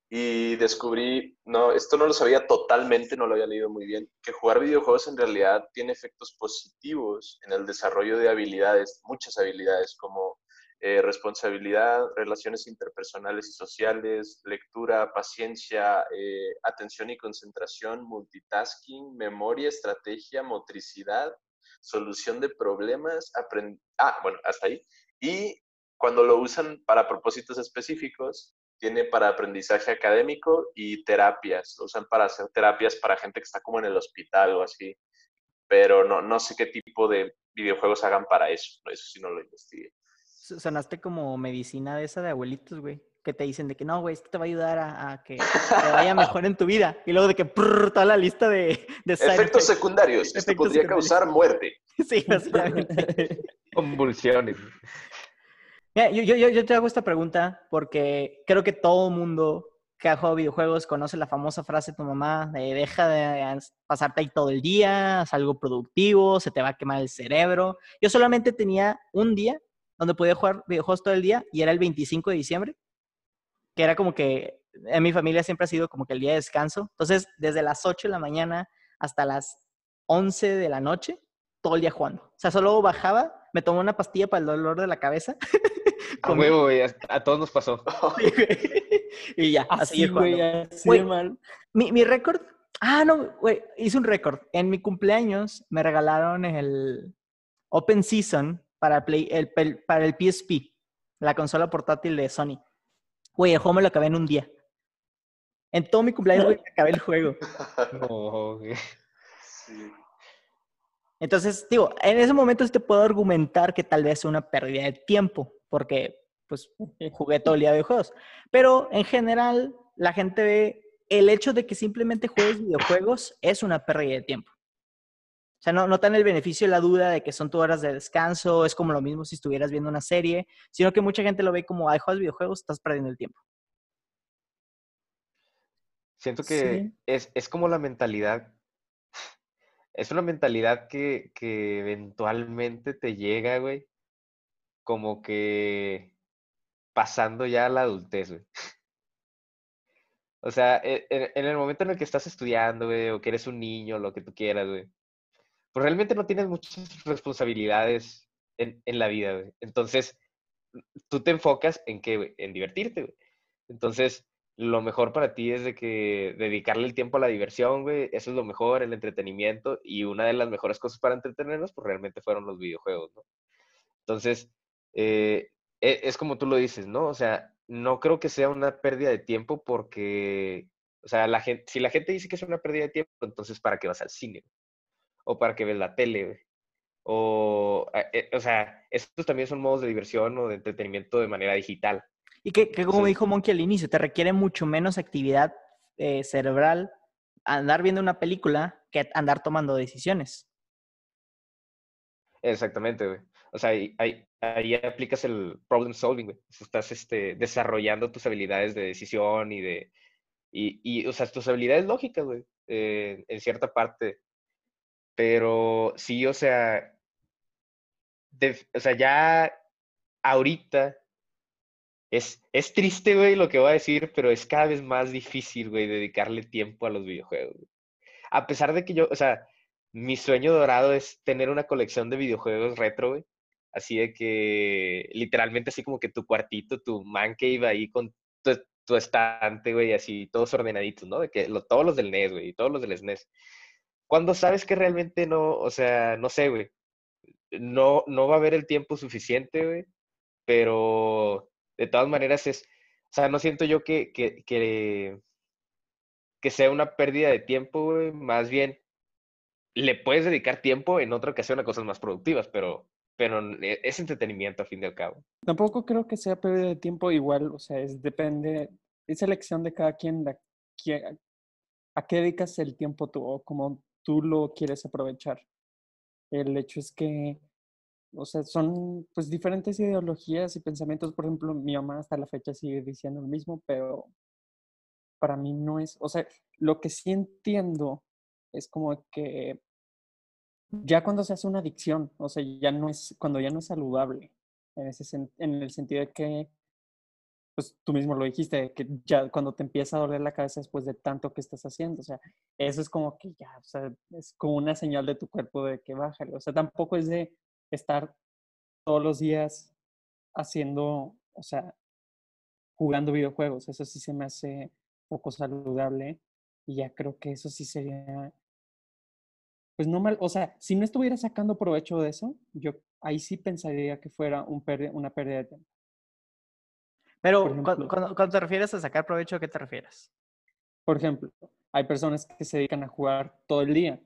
Y descubrí, no, esto no lo sabía totalmente, no lo había leído muy bien, que jugar videojuegos en realidad tiene efectos positivos en el desarrollo de habilidades, muchas habilidades como eh, responsabilidad, relaciones interpersonales y sociales, lectura, paciencia, eh, atención y concentración, multitasking, memoria, estrategia, motricidad, solución de problemas, aprend... Ah, bueno, hasta ahí. Y cuando lo usan para propósitos específicos, tiene para aprendizaje académico y terapias. Lo usan para hacer terapias para gente que está como en el hospital o así. Pero no, no sé qué tipo de videojuegos hagan para eso. ¿no? Eso sí no lo investigué. So- Sonaste como medicina de esa de abuelitos, güey. Que te dicen de que no, güey, esto te va a ayudar a, a que te vaya mejor en tu vida. Y luego de que prrr, toda la lista de, de Efectos effects. secundarios. Esto Efectos podría secundarios. causar muerte. Sí, básicamente. Convulsiones. Yo te hago esta pregunta porque creo que todo mundo que ha jugado videojuegos conoce la famosa frase de tu mamá de deja de pasarte ahí todo el día, haz algo productivo, se te va a quemar el cerebro. Yo solamente tenía un día donde podía jugar videojuegos todo el día y era el 25 de diciembre, que era como que en mi familia siempre ha sido como que el día de descanso. Entonces, desde las 8 de la mañana hasta las 11 de la noche, todo el día jugando. O sea, solo bajaba, me tomaba una pastilla para el dolor de la cabeza. A huevo, güey, a, a todos nos pasó. Sí, y ya, a Así, güey, así de mal. Mi, mi récord. Ah, no, güey, hice un récord. En mi cumpleaños me regalaron el Open Season para, Play, el, para el PSP, la consola portátil de Sony. Güey, el juego me lo acabé en un día. En todo mi cumpleaños, güey, me acabé el juego. No, güey. Sí. Entonces, digo, en ese momento sí te puedo argumentar que tal vez sea una pérdida de tiempo, porque pues jugué todo el día videojuegos. Pero en general, la gente ve el hecho de que simplemente juegues videojuegos es una pérdida de tiempo. O sea, no, no tan el beneficio de la duda de que son tus horas de descanso, es como lo mismo si estuvieras viendo una serie, sino que mucha gente lo ve como, ay, juegas videojuegos, estás perdiendo el tiempo. Siento que Sí. es, es como la mentalidad, es una mentalidad que, que eventualmente te llega, güey, como que pasando ya a la adultez, güey. O sea, e- en, en el momento en el que estás estudiando, güey, o que eres un niño, lo que tú quieras, güey, pues realmente no tienes muchas responsabilidades en, en la vida, güey. Entonces, tú te enfocas en qué, güey, en divertirte, güey. Entonces, lo mejor para ti es de que dedicarle el tiempo a la diversión, güey, eso es lo mejor, el entretenimiento, y una de las mejores cosas para entretenernos, pues realmente fueron los videojuegos, ¿no? Entonces, eh, e- es como tú lo dices, ¿no? O sea, no creo que sea una pérdida de tiempo porque, o sea, la gente, si la gente dice que es una pérdida de tiempo, entonces ¿para qué vas al cine? O para qué ves la tele. O, eh, o sea, estos también son modos de diversión o de entretenimiento de manera digital. Y que, que como Sí. dijo Monkey al inicio, te requiere mucho menos actividad eh, cerebral andar viendo una película que andar tomando decisiones. Exactamente, güey. O sea, ahí, aplicas el problem solving, güey. Estás este, desarrollando tus habilidades de decisión y de, y, o sea, tus habilidades lógicas, güey, eh, en cierta parte. Pero sí, o sea, o sea, ya ahorita es, es triste, güey, lo que voy a decir, pero es cada vez más difícil, güey, dedicarle tiempo a los videojuegos. A pesar de que yo, o sea, mi sueño dorado es tener una colección de videojuegos retro, güey. Así de que, literalmente, así como que tu cuartito, tu man cave ahí con tu, tu estante, güey, así, todos ordenaditos, ¿no? De que lo- todos los del NES, güey, todos los del SNES. Cuando sabes que realmente no, o sea, no sé, güey, no, no va a haber el tiempo suficiente, güey, pero de todas maneras es, o sea, no siento yo que, que, que, que sea una pérdida de tiempo, güey, más bien le puedes dedicar tiempo en otra ocasión a cosas más productivas, pero, pero e- es entretenimiento a fin de al cabo. Tampoco creo que sea pérdida de tiempo igual, o sea, es depende, es elección de cada quien, la, a qué dedicas el tiempo tú o cómo tú lo quieres aprovechar. El hecho es que, o sea, son pues diferentes ideologías y pensamientos, por ejemplo, mi mamá hasta la fecha sigue diciendo lo mismo, pero para mí no es, o sea, lo que sí entiendo es como que ya cuando se hace una adicción, o sea, ya no es, cuando ya no es saludable, en, ese, en el sentido de que, pues tú mismo lo dijiste, que ya cuando te empieza a doler la cabeza después de tanto que estás haciendo, o sea, eso es como que ya, o sea, es como una señal de tu cuerpo de que bájale, o sea, tampoco es de estar todos los días haciendo, o sea, jugando videojuegos, eso sí se me hace poco saludable y ya creo que eso sí sería pues no mal, o sea, si no estuviera sacando provecho de eso, yo ahí sí pensaría que fuera un pérdida- una pérdida de tiempo. Pero ejemplo. cuando, cuando te refieres a sacar provecho, ¿a qué te refieres? Por ejemplo, hay personas que se dedican a jugar todo el día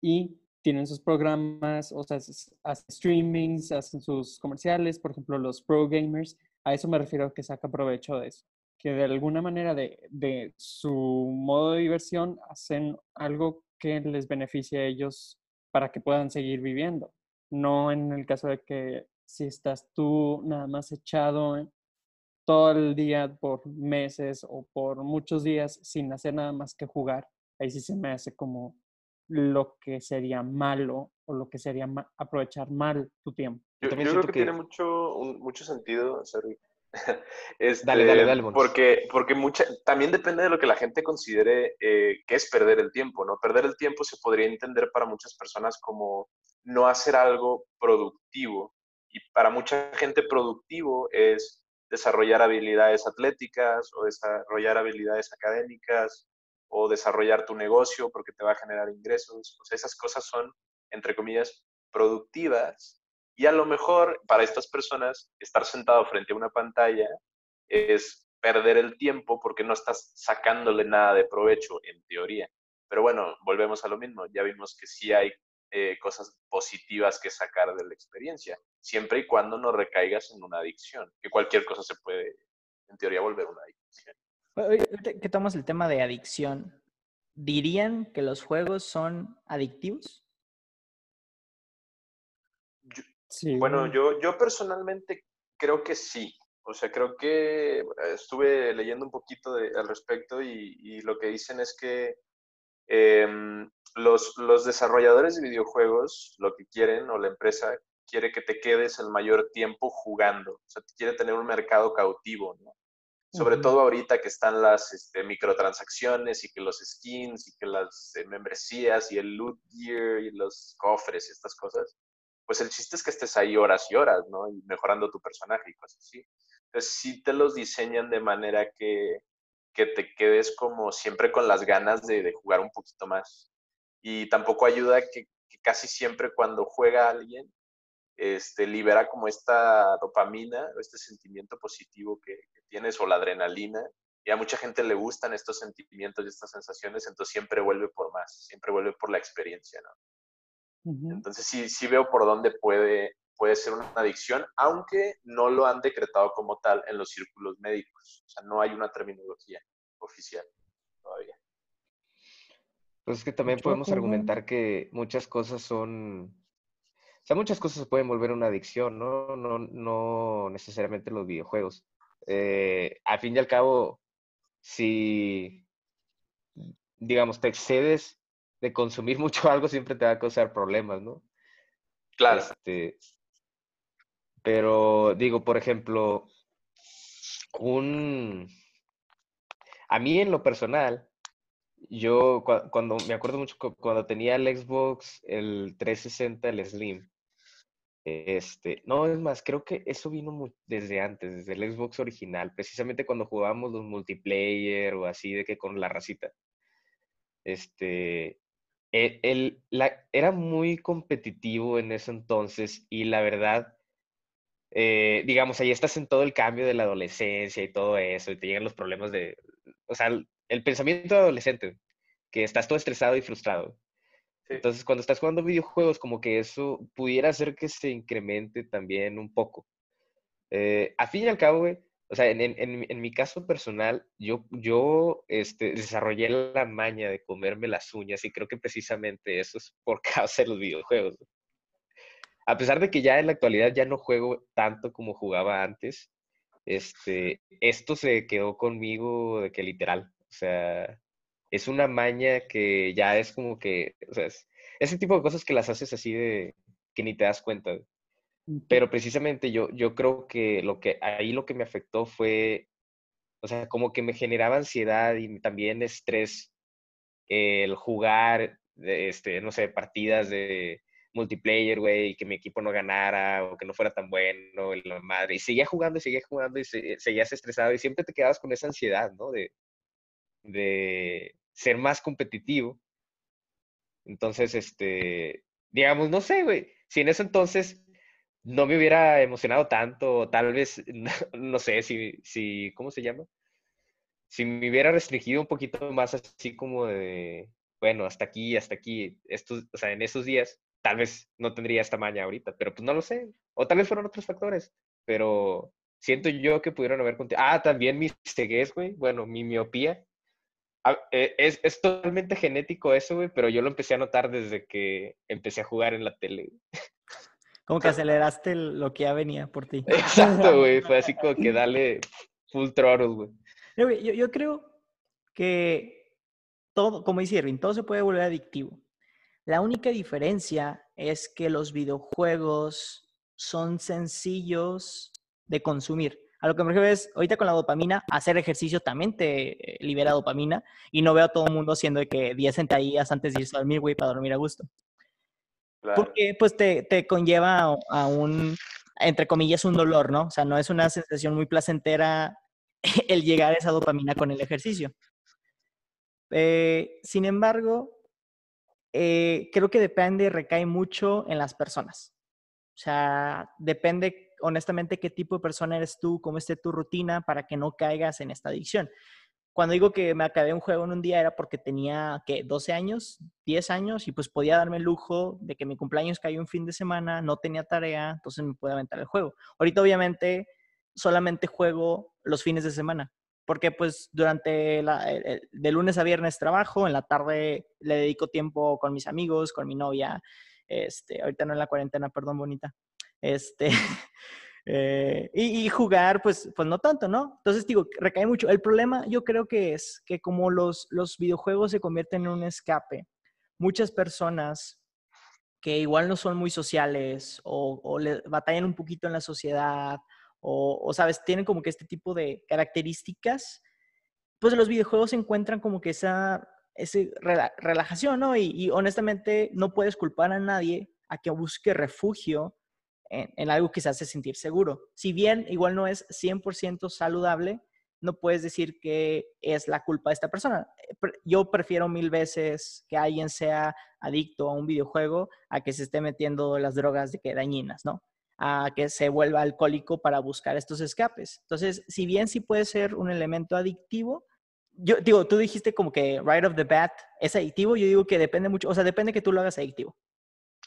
y tienen sus programas, o sea, hacen streamings, hacen sus comerciales, por ejemplo, los pro gamers, a eso me refiero que saca provecho de eso, que de alguna manera de, de su modo de diversión hacen algo que les beneficie a ellos para que puedan seguir viviendo. No en el caso de que si estás tú nada más echado todo el día por meses o por muchos días sin hacer nada más que jugar, ahí sí se me hace como lo que sería malo o lo que sería aprovechar mal tu tiempo. Yo, creo que, tiene mucho, mucho sentido, sorry. este, dale, dale, dale. Porque, porque mucha, también depende de lo que la gente considere eh, que es perder el tiempo, ¿no? Perder el tiempo se podría entender para muchas personas como no hacer algo productivo. Y para mucha gente productivo es desarrollar habilidades atléticas o desarrollar habilidades académicas o desarrollar tu negocio porque te va a generar ingresos. O sea, esas cosas son, entre comillas, productivas. Y a lo mejor para estas personas estar sentado frente a una pantalla es perder el tiempo porque no estás sacándole nada de provecho en teoría. Pero bueno, volvemos a lo mismo. Ya vimos que sí hay eh, cosas positivas que sacar de la experiencia, siempre y cuando no recaigas en una adicción, que cualquier cosa se puede, en teoría, volver una adicción. ¿Qué tomas el tema de adicción, ¿dirían que los juegos son adictivos? Sí. Bueno, yo, yo personalmente creo que sí. O sea, creo que estuve leyendo un poquito al respecto y, lo que dicen es que em, los, los desarrolladores de videojuegos lo que quieren, o la empresa, quiere que te quedes el mayor tiempo jugando. O sea, quiere tener un mercado cautivo, ¿no? Sobre todo ahorita que están las este, microtransacciones y que los skins y que las eh, membresías y el loot gear y los cofres y estas cosas. Pues el chiste es que estés ahí horas y horas, ¿no? Y mejorando tu personaje y cosas así. Entonces sí te los diseñan de manera que, que te quedes como siempre con las ganas de, jugar un poquito más. Y tampoco ayuda que, que casi siempre cuando juega alguien este, libera como esta dopamina, este sentimiento positivo que, tienes o la adrenalina. Y a mucha gente le gustan estos sentimientos y estas sensaciones, entonces siempre vuelve por más, siempre vuelve por la experiencia, ¿no? Entonces sí, sí veo por dónde puede, puede ser una adicción, aunque no lo han decretado como tal en los círculos médicos. O sea, no hay una terminología oficial todavía. Pues es que también podemos argumentar que muchas cosas son sea, muchas cosas se pueden volver una adicción, ¿no? No, no necesariamente los videojuegos. Eh, al fin y al cabo, si, digamos, te excedes de consumir mucho algo, siempre te va a causar problemas, ¿no? Claro. Este, pero digo, por ejemplo, un... A mí en lo personal, yo cuando me acuerdo mucho cuando tenía el Xbox, el 360, el Slim, este, no, es más, creo que eso vino desde antes, desde el Xbox original, precisamente cuando jugábamos los multiplayer o así, de que con la racita. Este, e, el, la, era muy competitivo en ese entonces y la verdad, eh, digamos, ahí estás en todo el cambio de la adolescencia y todo eso, y te llegan los problemas de, o sea, el, el pensamiento adolescente, que estás todo estresado y frustrado. Entonces, cuando estás jugando videojuegos, como que eso pudiera hacer que se incremente también un poco. Eh, a fin y al cabo, güey, o sea, en, en, en, mi caso personal, yo, yo este, desarrollé la maña de comerme las uñas y creo que precisamente eso es por causa de los videojuegos. A pesar de que ya en la actualidad ya no juego tanto como jugaba antes, este, esto se quedó conmigo de que literal, o sea, es una maña que ya es como que, o sea, es ese tipo de cosas que las haces así de que ni te das cuenta. Pero precisamente yo, yo creo que, lo que ahí lo que me afectó fue, o sea, como que me generaba ansiedad y también estrés el jugar, este, no sé, partidas de multiplayer, güey, que mi equipo no ganara o que no fuera tan bueno, y la madre. Y seguía jugando y seguía jugando y seguías estresado y siempre te quedabas con esa ansiedad, ¿no? De, de ser más competitivo. Entonces, este, digamos, no sé, güey, si en ese entonces no me hubiera emocionado tanto, tal vez, no, sé, si, si, ¿cómo se llama? Si me hubiera restringido un poquito más así como de, bueno, hasta aquí, hasta aquí, estos, o sea, en esos días, tal vez no tendría esta maña ahorita, pero pues no lo sé. O tal vez fueron otros factores, pero siento yo que pudieron haber... Ah, también mi ceguez, güey, bueno, mi miopía eh, es, es, totalmente genético eso, güey, pero yo lo empecé a notar desde que empecé a jugar en la tele. Como que aceleraste el- lo que ya venía por ti. Exacto, güey. Fue así como que dale full throttle, güey. Yo, güey, yo- yo creo que todo, como dice Irving, todo se puede volver adictivo. La única diferencia es que los videojuegos son sencillos de consumir. A lo que me refiero es, ahorita con la dopamina, hacer ejercicio también te eh, libera dopamina y no veo a todo el mundo haciendo de que 10 sentadillas antes de irse a dormir, güey, para dormir a gusto. Claro. Porque pues te, te conlleva a- un, entre comillas, un dolor, ¿no? O sea, no es una sensación muy placentera el llegar a esa dopamina con el ejercicio. Eh, sin embargo, eh, creo que depende, recae mucho en las personas. O sea, depende honestamente qué tipo de persona eres tú, cómo esté tu rutina para que no caigas en esta adicción. Cuando digo que me acabé un juego en un día era porque tenía, que 12 años, 10 años y pues podía darme el lujo de que mi cumpleaños cayó un fin de semana, no tenía tarea, entonces me pude aventar el juego. Ahorita obviamente solamente juego los fines de semana, porque pues durante la, el- de lunes a viernes trabajo, en la tarde le dedico tiempo con mis amigos, con mi novia, este, ahorita no en la cuarentena, perdón, bonita, este, eh, y, jugar, pues, pues no tanto, ¿no? Entonces digo, recae mucho. El problema yo creo que es que como los, los videojuegos se convierten en un escape, muchas personas que igual no son muy sociales o, le batallan un poquito en la sociedad o, o, sabes, tienen como que este tipo de características, pues los videojuegos encuentran como que esa, rela- relajación, ¿no? Y, y honestamente no puedes culpar a nadie a que busque refugio en, algo que se hace sentir seguro. Si bien igual no es 100% saludable, no puedes decir que es la culpa de esta persona. Eh, Yo prefiero mil veces que alguien sea adicto a un videojuego a que se esté metiendo las drogas de que dañinas, ¿no? A que se vuelva alcohólico para buscar estos escapes. Entonces, si bien sí puede ser un elemento adictivo, yo digo, tú dijiste como que right off the bat es adictivo, yo digo que depende mucho, o sea, depende que tú lo hagas adictivo.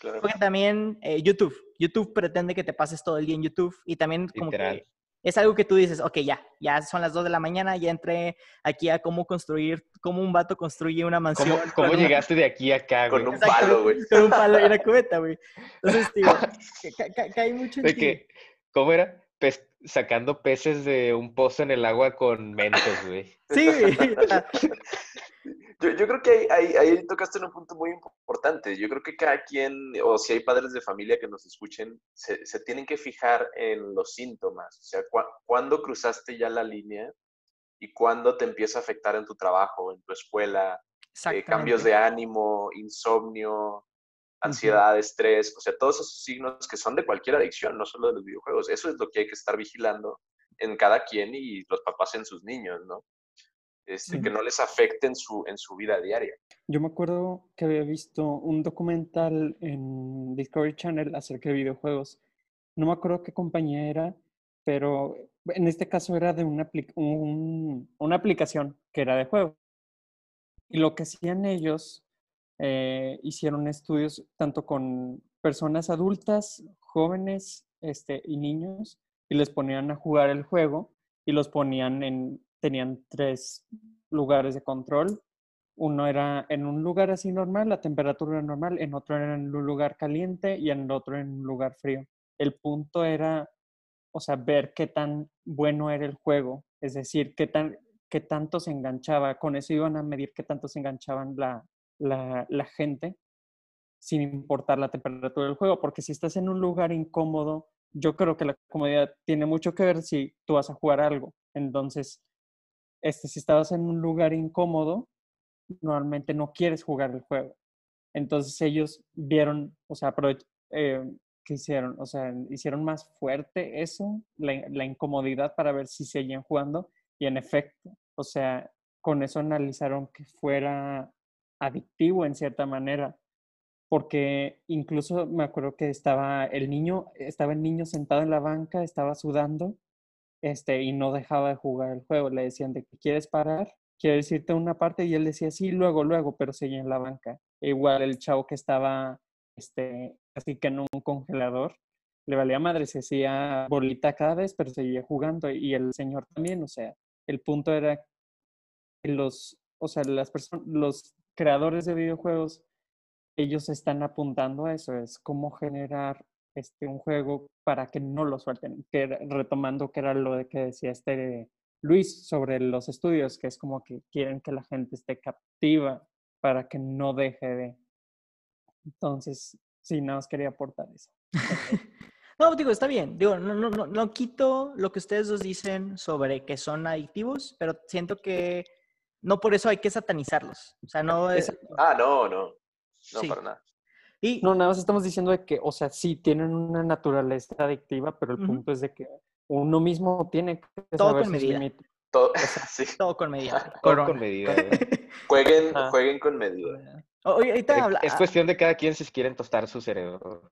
Claro. Porque también eh, YouTube, YouTube pretende que te pases todo el día en YouTube y también como Literal. que es algo que tú dices, ok, ya, ya son las 2 de la mañana, ya entré aquí a cómo construir, cómo un vato construye una mansión. ¿Cómo, cómo con una- llegaste de aquí a acá, Con un palo, güey. Con un palo y una cubeta, güey. Entonces, ca- ca- cae mucho en De ti. que, ¿cómo era? Pes- sacando peces de un pozo en el agua con mentos, güey. Sí, güey. Yo, yo creo que ahí, ahí, ahí tocaste en un punto muy importante. Yo creo que cada quien, o si hay padres de familia que nos escuchen, se, se tienen que fijar en los síntomas. O sea, cua- cuándo cruzaste ya la línea y cuándo te empieza a afectar en tu trabajo, en tu escuela, eh, cambios de ánimo, insomnio, ansiedad, estrés, o sea, todos esos signos que son de cualquier adicción, no solo de los videojuegos. Eso es lo que hay que estar vigilando en cada quien y los papás en sus niños, ¿no? Este, Sí. Que no les afecte en su, en su vida diaria. Yo me acuerdo que había visto un documental en Discovery Channel acerca de videojuegos. No me acuerdo qué compañía era, pero en este caso era de una, un- una aplicación que era de juego. Y lo que hacían ellos, eh, hicieron estudios tanto con personas adultas, jóvenes este, y niños, y les ponían a jugar el juego y los ponían en, tenían tres lugares de control. Uno era en un lugar así normal, la temperatura era normal, en otro era en un lugar caliente y en otro en un lugar frío. El punto era, o sea, ver qué tan bueno era el juego, es decir, qué, tan, qué tanto se enganchaba. Con eso iban a medir qué tanto se enganchaban la, la gente sin importar la temperatura del juego, porque si estás en un lugar incómodo, yo creo que la comodidad tiene mucho que ver si tú vas a jugar algo. Entonces, este, si estabas en un lugar incómodo, normalmente no quieres jugar el juego. Entonces ellos vieron, o sea, eh, ¿qué hicieron? O sea, hicieron más fuerte eso, la, la incomodidad para ver si seguían jugando y en efecto, o sea, con eso analizaron que fuera adictivo en cierta manera, porque incluso me acuerdo que estaba el niño, estaba el niño sentado en la banca, estaba sudando, este, y no dejaba de jugar el juego. Le decían de que quieres parar, quieres irte a una parte, y él decía sí, luego, luego, pero seguía en la banca. E igual el chavo que estaba, este, así que en un congelador, le valía madre, se hacía bolita cada vez, pero seguía jugando, y el señor también, o sea, el punto era los, o sea, las personas, los creadores de videojuegos, ellos están apuntando a eso, es cómo generar este, un juego para que no lo suelten. Que retomando que era lo de que decía este Luis sobre los estudios, que es como que quieren que la gente esté captiva para que no deje de. Entonces, sí, nada más quería aportar eso. No, digo, está bien. Digo, no, no, no, no quito lo que ustedes dos dicen sobre que son adictivos, pero siento que no por eso hay que satanizarlos. O sea, no es... Ah, no, no. No, Sí. para nada. Y, No, nada más estamos diciendo de que, o sea, sí tienen una naturaleza adictiva, pero el Ujú. punto es de que uno mismo tiene que Todo saber con sus medida. Todo, sí. todo con medida. Todo con medida. Jueguen, Ah. jueguen con medida. O- Oye, ahorita Es- habla... Es cuestión de cada quien si quieren tostar su cerebro.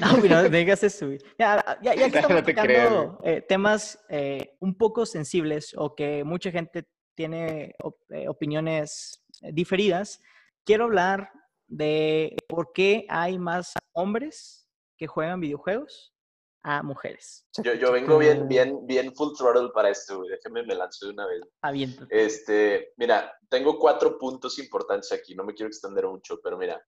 No, no digas eso, güey. Ya, ya, ya que No estamos te creas, tocando eh, temas eh, un poco sensibles o que mucha gente tiene op- eh, opiniones eh, diferidas, quiero hablar de por qué hay más hombres que juegan videojuegos a mujeres. Yo, yo vengo bien, bien, bien full throttle para esto, güey. Déjeme me lanzo de una vez. Aviéntate. Este, mira, tengo cuatro puntos importantes aquí, no me quiero extender mucho, pero mira,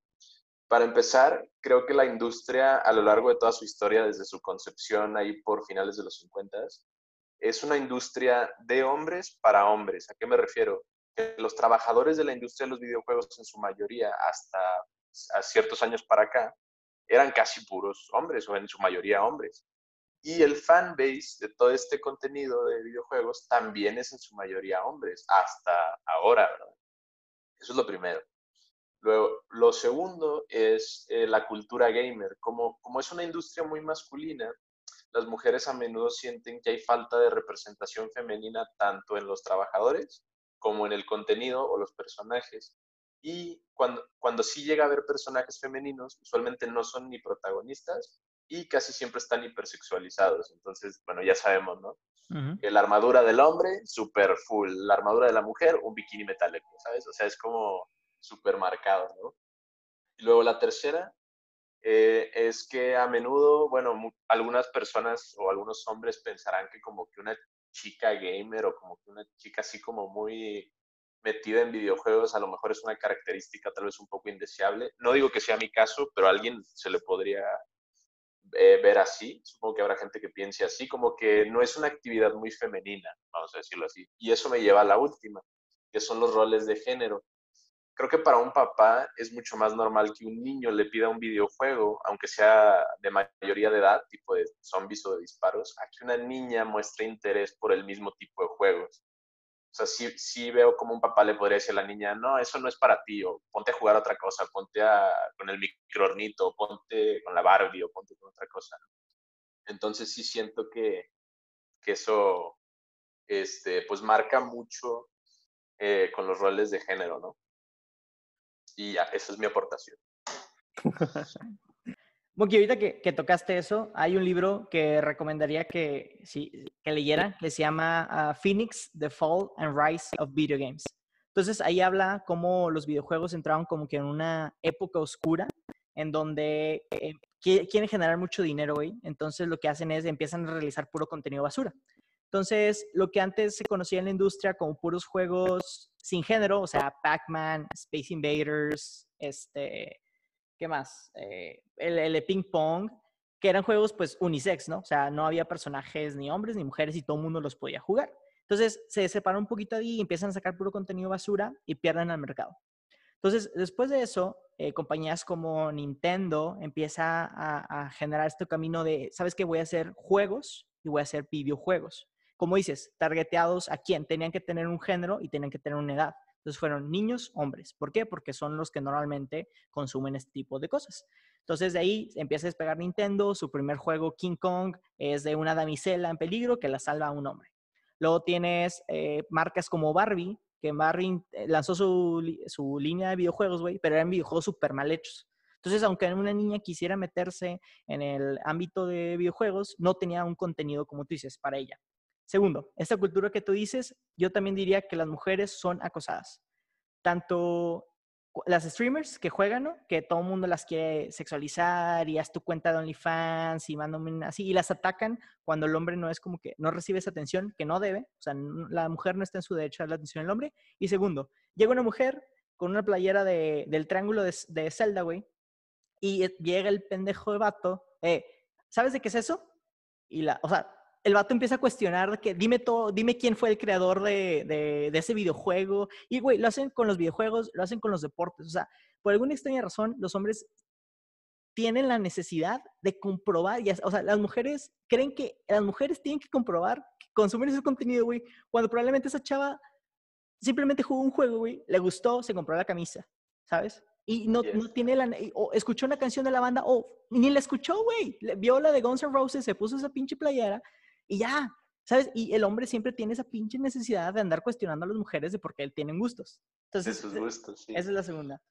para empezar, creo que la industria a lo largo de toda su historia, desde su concepción ahí por finales de los 50, es una industria de hombres para hombres. ¿A qué me refiero? Que los trabajadores de la industria de los videojuegos en su mayoría, hasta a ciertos años para acá, eran casi puros hombres o en su mayoría hombres. Y el fanbase de todo este contenido de videojuegos también es en su mayoría hombres, hasta ahora, ¿verdad? Eso es lo primero. Luego, lo segundo es eh, la cultura gamer. Como, como es una industria muy masculina, las mujeres a menudo sienten que hay falta de representación femenina tanto en los trabajadores como en el contenido o los personajes. Y cuando, cuando sí llega a haber personajes femeninos, usualmente no son ni protagonistas y casi siempre están hipersexualizados. Entonces, bueno, ya sabemos, ¿no? Que la armadura del hombre, super full. La armadura de la mujer, un bikini metálico, ¿sabes? O sea, es como súper marcado, ¿no? Y luego la tercera eh, es que a menudo, bueno, algunas personas o algunos hombres pensarán que como que una chica gamer o como que una chica así como muy metida en videojuegos a lo mejor es una característica tal vez un poco indeseable. No digo que sea mi caso, pero a alguien se le podría eh, ver así. Supongo que habrá gente que piense así, como que no es una actividad muy femenina, vamos a decirlo así. Y eso me lleva a la última, que son los roles de género. Creo que para un papá es mucho más normal que un niño le pida un videojuego, aunque sea de mayoría de edad, tipo de zombies o de disparos, a que una niña muestre interés por el mismo tipo de juegos. O sea, sí, sí veo como un papá le podría decir a la niña, no, eso no es para ti, o ponte a jugar otra cosa, ponte a, con el microornito, ponte con la Barbie, o ponte con otra cosa. Entonces sí siento que, que eso, este, pues marca mucho eh, con los roles de género, ¿no? Y ya, esa es mi aportación. Monkey, ahorita que, que tocaste eso, hay un libro que recomendaría que, sí, que leyeran, que se llama ah, Phoenix, The Fall and Rise of Video Games. Entonces ahí habla cómo los videojuegos entraron como que en una época oscura en donde eh, qui- quieren generar mucho dinero, güey. Entonces lo que hacen es empiezan a realizar puro contenido basura. Entonces, lo que antes se conocía en la industria como puros juegos sin género, o sea, Pac-Man, Space Invaders, este, ¿qué más? Eh, el, ping pong, que eran juegos pues unisex, ¿no? O sea, no había personajes ni hombres ni mujeres y todo el mundo los podía jugar. Entonces se separan un poquito ahí y empiezan a sacar puro contenido basura y pierden al mercado. Entonces, después de eso, eh, compañías como Nintendo empieza a, a generar este camino de, ¿sabes qué? Voy a hacer juegos y voy a hacer videojuegos. Como dices, targeteados a quién? Tenían que tener un género y tenían que tener una edad. Entonces fueron niños, hombres. ¿Por qué? Porque son los que normalmente consumen este tipo de cosas. Entonces de ahí empieza a despegar Nintendo. Su primer juego, King Kong, es de una damisela en peligro que la salva a un hombre. Luego tienes eh, marcas como Barbie, que Barbie eh, lanzó su, su línea de videojuegos, güey, pero eran videojuegos súper mal hechos. Entonces, aunque una niña quisiera meterse en el ámbito de videojuegos, no tenía un contenido, como tú dices, para ella. Segundo, esta cultura que tú dices, yo también diría que las mujeres son acosadas. Tanto las streamers que juegan, ¿no? Que todo el mundo las quiere sexualizar y haz tu cuenta de OnlyFans y mándame así y las atacan cuando el hombre no es como que no recibe esa atención que no debe. O sea, la mujer no está en su derecho a la atención del hombre. Y segundo, llega una mujer con una playera de- del triángulo de, de Zelda, güey, y eh, llega el pendejo de vato, eh, ¿sabes de qué es eso? Y la, o sea, el vato empieza a cuestionar que dime todo, dime quién fue el creador de, de, de ese videojuego. Y, güey, lo hacen con los videojuegos, lo hacen con los deportes. O sea, por alguna extraña razón, los hombres tienen la necesidad de comprobar, y, o sea, las mujeres creen que las mujeres tienen que comprobar que consumen ese contenido, güey, cuando probablemente esa chava simplemente jugó un juego, güey, le gustó, se compró la camisa, ¿sabes? Y no, no tiene la... O escuchó una canción de la banda, o ni la escuchó, güey. Vio la de Guns N' Roses, se puso esa pinche playera y ya, ¿sabes? Y el hombre siempre tiene esa pinche necesidad de andar cuestionando a las mujeres de por qué él tienen gustos. Entonces, de sus gustos, sí. Esa es la segunda.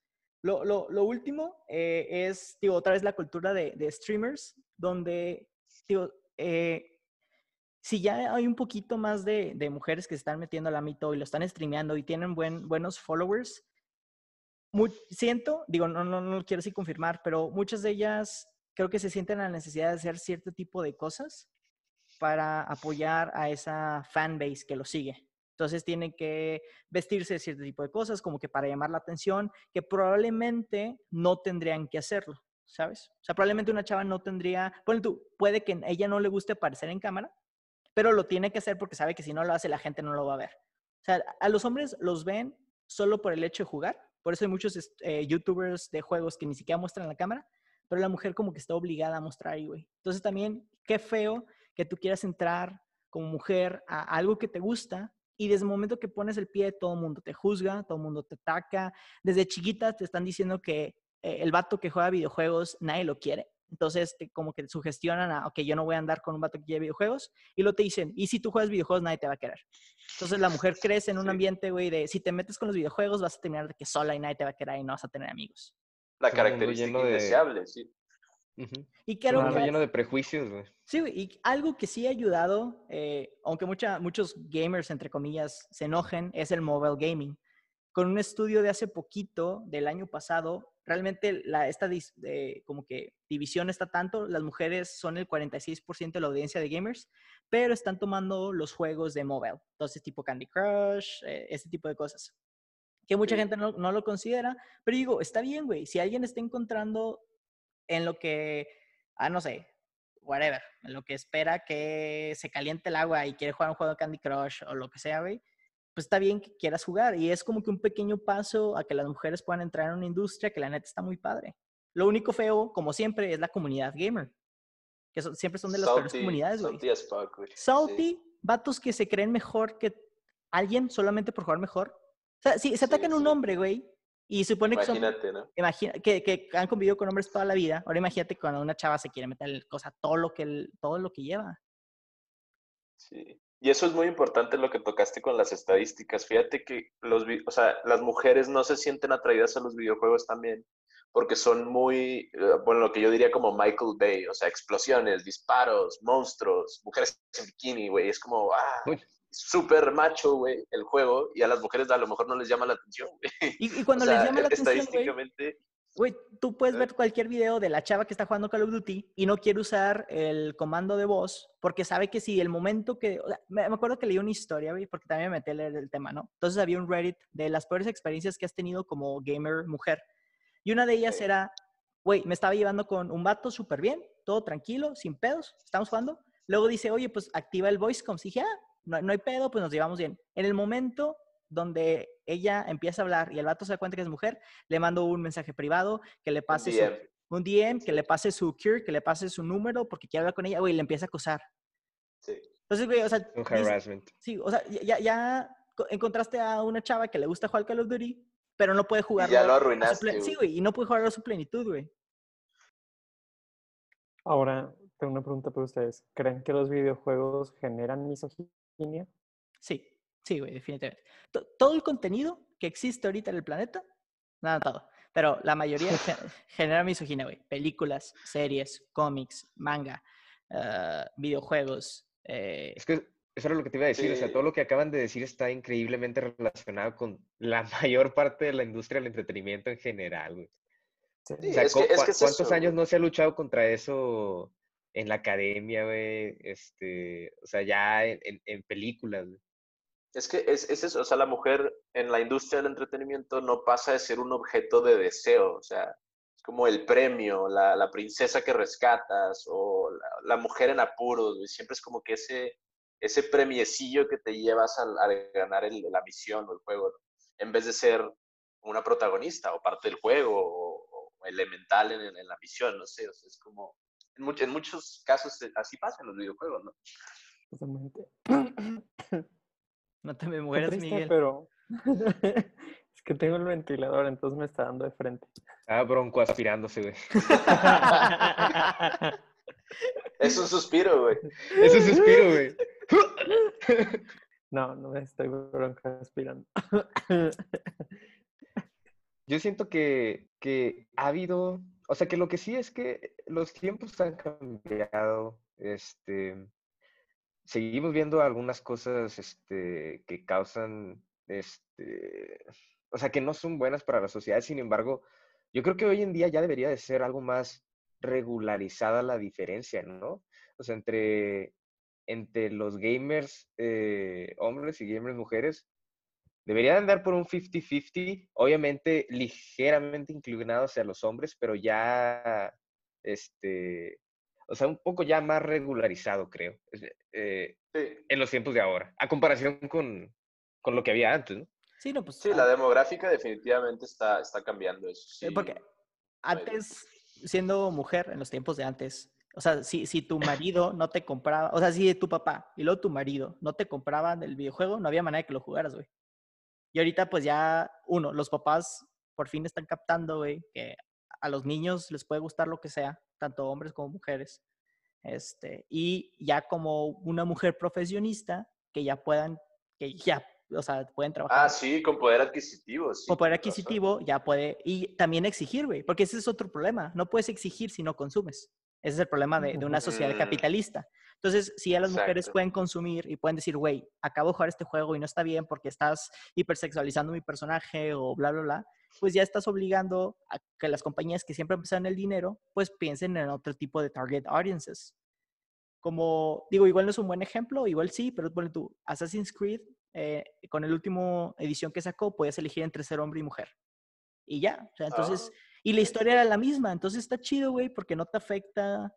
Lo, lo, lo último eh, es, digo, otra vez la cultura de, de streamers, donde, digo, eh, si ya hay un poquito más de, de, mujeres que se están metiendo al ámbito y lo están streameando y tienen buen, buenos followers, muy, siento, digo, no, no, no quiero así confirmar, pero muchas de ellas creo que se sienten la necesidad de hacer cierto tipo de cosas para apoyar a esa fanbase que lo sigue. Entonces tienen que vestirse de cierto tipo de cosas, como que para llamar la atención, que probablemente no tendrían que hacerlo, ¿sabes? O sea, probablemente una chava no tendría, bueno, tú, puede que a ella no le guste aparecer en cámara, pero lo tiene que hacer porque sabe que si no lo hace la gente no lo va a ver. O sea, a los hombres los ven solo por el hecho de jugar por eso hay muchos eh, youtubers de juegos que ni siquiera muestran la cámara, pero la mujer como que está obligada a mostrar ahí, güey. Entonces también, qué feo que tú quieras entrar como mujer a algo que te gusta y desde el momento que pones el pie, todo el mundo te juzga, todo el mundo te ataca. Desde chiquita te están diciendo que eh, el vato que juega videojuegos nadie lo quiere. Entonces, te, como que sugestionan a, ok, yo no voy a andar con un vato que quiere videojuegos. Y lo te dicen, y si tú juegas videojuegos, nadie te va a querer. Entonces, la mujer crece en un ambiente, güey, de si te metes con los videojuegos, vas a terminar de que sola y nadie te va a querer y no vas a tener amigos. La característica de... indeseable, sí. Uh -huh. Y que algo lleno de prejuicios, güey. Sí, y algo que sí ha ayudado, eh, aunque mucha, muchos gamers, entre comillas, se enojen, es el mobile gaming. Con un estudio de hace poquito, del año pasado, realmente la, esta eh, como que división está tanto, las mujeres son el 46% de la audiencia de gamers, pero están tomando los juegos de mobile, entonces tipo Candy Crush, eh, este tipo de cosas, que mucha sí. gente no, no, lo considera, pero digo, está bien, güey, si alguien está encontrando en lo que, ah, no sé, whatever, en lo que espera que se caliente el agua y quiere jugar un juego de Candy Crush o lo que sea, güey, pues está bien que quieras jugar. Y es como que un pequeño paso a que las mujeres puedan entrar en una industria que la neta está muy padre. Lo único feo, como siempre, es la comunidad gamer. Que son, siempre son de las peores comunidades, güey. Salty, as fuck, güey. Salty, sí. vatos que se creen mejor que alguien solamente por jugar mejor. O sea, si se atacan sí, un hombre, güey, y supone imagínate, que son... ¿no? Imagina, que, que, han convivido con hombres toda la vida. Ahora imagínate cuando una chava se quiere meter cosa, todo lo que, todo lo que lleva. Sí. Y eso es muy importante lo que tocaste con las estadísticas. Fíjate que los, o sea, las mujeres no se sienten atraídas a los videojuegos también, porque son muy, bueno, lo que yo diría como Michael Bay, o sea, explosiones, disparos, monstruos, mujeres en bikini, güey. Es como, ah, súper macho, güey, el juego, y a las mujeres a lo mejor no les llama la atención, güey. Y, y cuando o sea, les llama la atención, estadísticamente... Güey, tú puedes ver cualquier video de la chava que está jugando Call of Duty y no quiere usar el comando de voz porque sabe que si el momento que... O sea, me acuerdo que leí una historia, güey, porque también me metí a leer el tema, ¿no? Entonces había un Reddit de las peores experiencias que has tenido como gamer mujer. Y una de ellas era, güey, me estaba llevando con un vato súper bien, todo tranquilo, sin pedos, estamos jugando. Luego dice, oye, pues activa el voice comms. Y dije, ah, no, no hay pedo, pues nos llevamos bien. En el momento donde ella empieza a hablar y el vato se da cuenta que es mujer, le mando un mensaje privado, que le pase un DM, su, un DM que le pase su cure, que le pase su número porque quiere hablar con ella, güey, le empieza a acosar. Sí. Entonces, güey, o sea... Un harassment. Sí, o sea, ya, ya encontraste a una chava que le gusta jugar Call of Duty, pero no puede jugar. Ya lo arruinaste. Sí, güey, y no puede jugar a su plenitud, güey. Ahora, tengo una pregunta para ustedes. ¿Creen que los videojuegos generan misoginia? Sí. Sí, güey, definitivamente. Todo el contenido que existe ahorita en el planeta, nada, todo. Pero la mayoría genera misoginia, güey. Películas, series, cómics, manga, uh, videojuegos. Eh... Es que eso era lo que te iba a decir. O sea, todo lo que acaban de decir está increíblemente relacionado con la mayor parte de la industria del entretenimiento en general, güey. Sí, o sea, es que, es que es ¿cuántos eso, años no se ha luchado contra eso en la academia, güey? Este, o sea, ya en, películas, güey. Es que es, es, eso, o sea, la mujer en la industria del entretenimiento no pasa de ser un objeto de deseo, o sea, como el premio, la, princesa que rescatas o la, mujer en apuros. Siempre es como que ese, ese premiecillo que te llevas al, ganar el- la misión o el juego, en vez de ser una protagonista o parte del juego o, elemental en, en la misión, no sé, es como, en, much- en muchos casos eh, así pasa en los videojuegos, ¿no? Totalmente. No te me mueras, triste, Miguel. pero es que tengo el ventilador, entonces me está dando de frente. Ah, bronco aspirándose, güey. Es un suspiro, güey. Ese suspiro, güey. No, no me estoy bronca aspirando. Yo siento que, que ha habido, o sea, que lo que sí es que los tiempos han cambiado. Este, seguimos viendo algunas cosas, este, que causan, este, o sea, que no son buenas para la sociedad. Sin embargo, yo creo que hoy en día ya debería de ser algo más regularizada la diferencia, ¿no? O sea, entre, entre los gamers eh, hombres y gamers mujeres, debería de andar por un 50-50, obviamente ligeramente inclinado hacia los hombres, pero ya, este, o sea, un poco ya más regularizado, creo, eh, Sí, en los tiempos de ahora, a comparación con, con lo que había antes, ¿no? Sí, no, pues. sí, ah, la demográfica definitivamente está, está cambiando eso. eh, Sí. Porque antes, siendo mujer, en los tiempos de antes, o sea, si, si tu marido no te compraba, o sea, si tu papá y luego tu marido no te compraban el videojuego, no había manera de que lo jugaras, güey. Y ahorita, pues ya, uno, los papás por fin están captando, güey, que a los niños les puede gustar lo que sea, tanto hombres como mujeres. Este, y ya como una mujer profesionista, que ya puedan, que ya, o sea, pueden trabajar. Ah, sí, con poder adquisitivo. Sí, Con poder razón. adquisitivo ya puede, y también exigir, güey, porque ese es otro problema. No puedes exigir si no consumes. Ese es el problema de, de una sociedad Mm. capitalista. Entonces, si ya las mujeres pueden consumir y pueden decir, güey, acabo de jugar este juego y no está bien porque estás hipersexualizando mi personaje o bla, bla, bla, pues ya estás obligando a que las compañías que siempre empiezan el dinero, pues piensen en otro tipo de target audiences. Como, digo, igual no es un buen ejemplo, igual sí, pero ponle tú, Assassin's Creed, eh, con el último edición que sacó, podías elegir entre ser hombre y mujer. Y ya, o sea, entonces, Ah, y la historia era la misma, entonces está chido, güey, porque no te afecta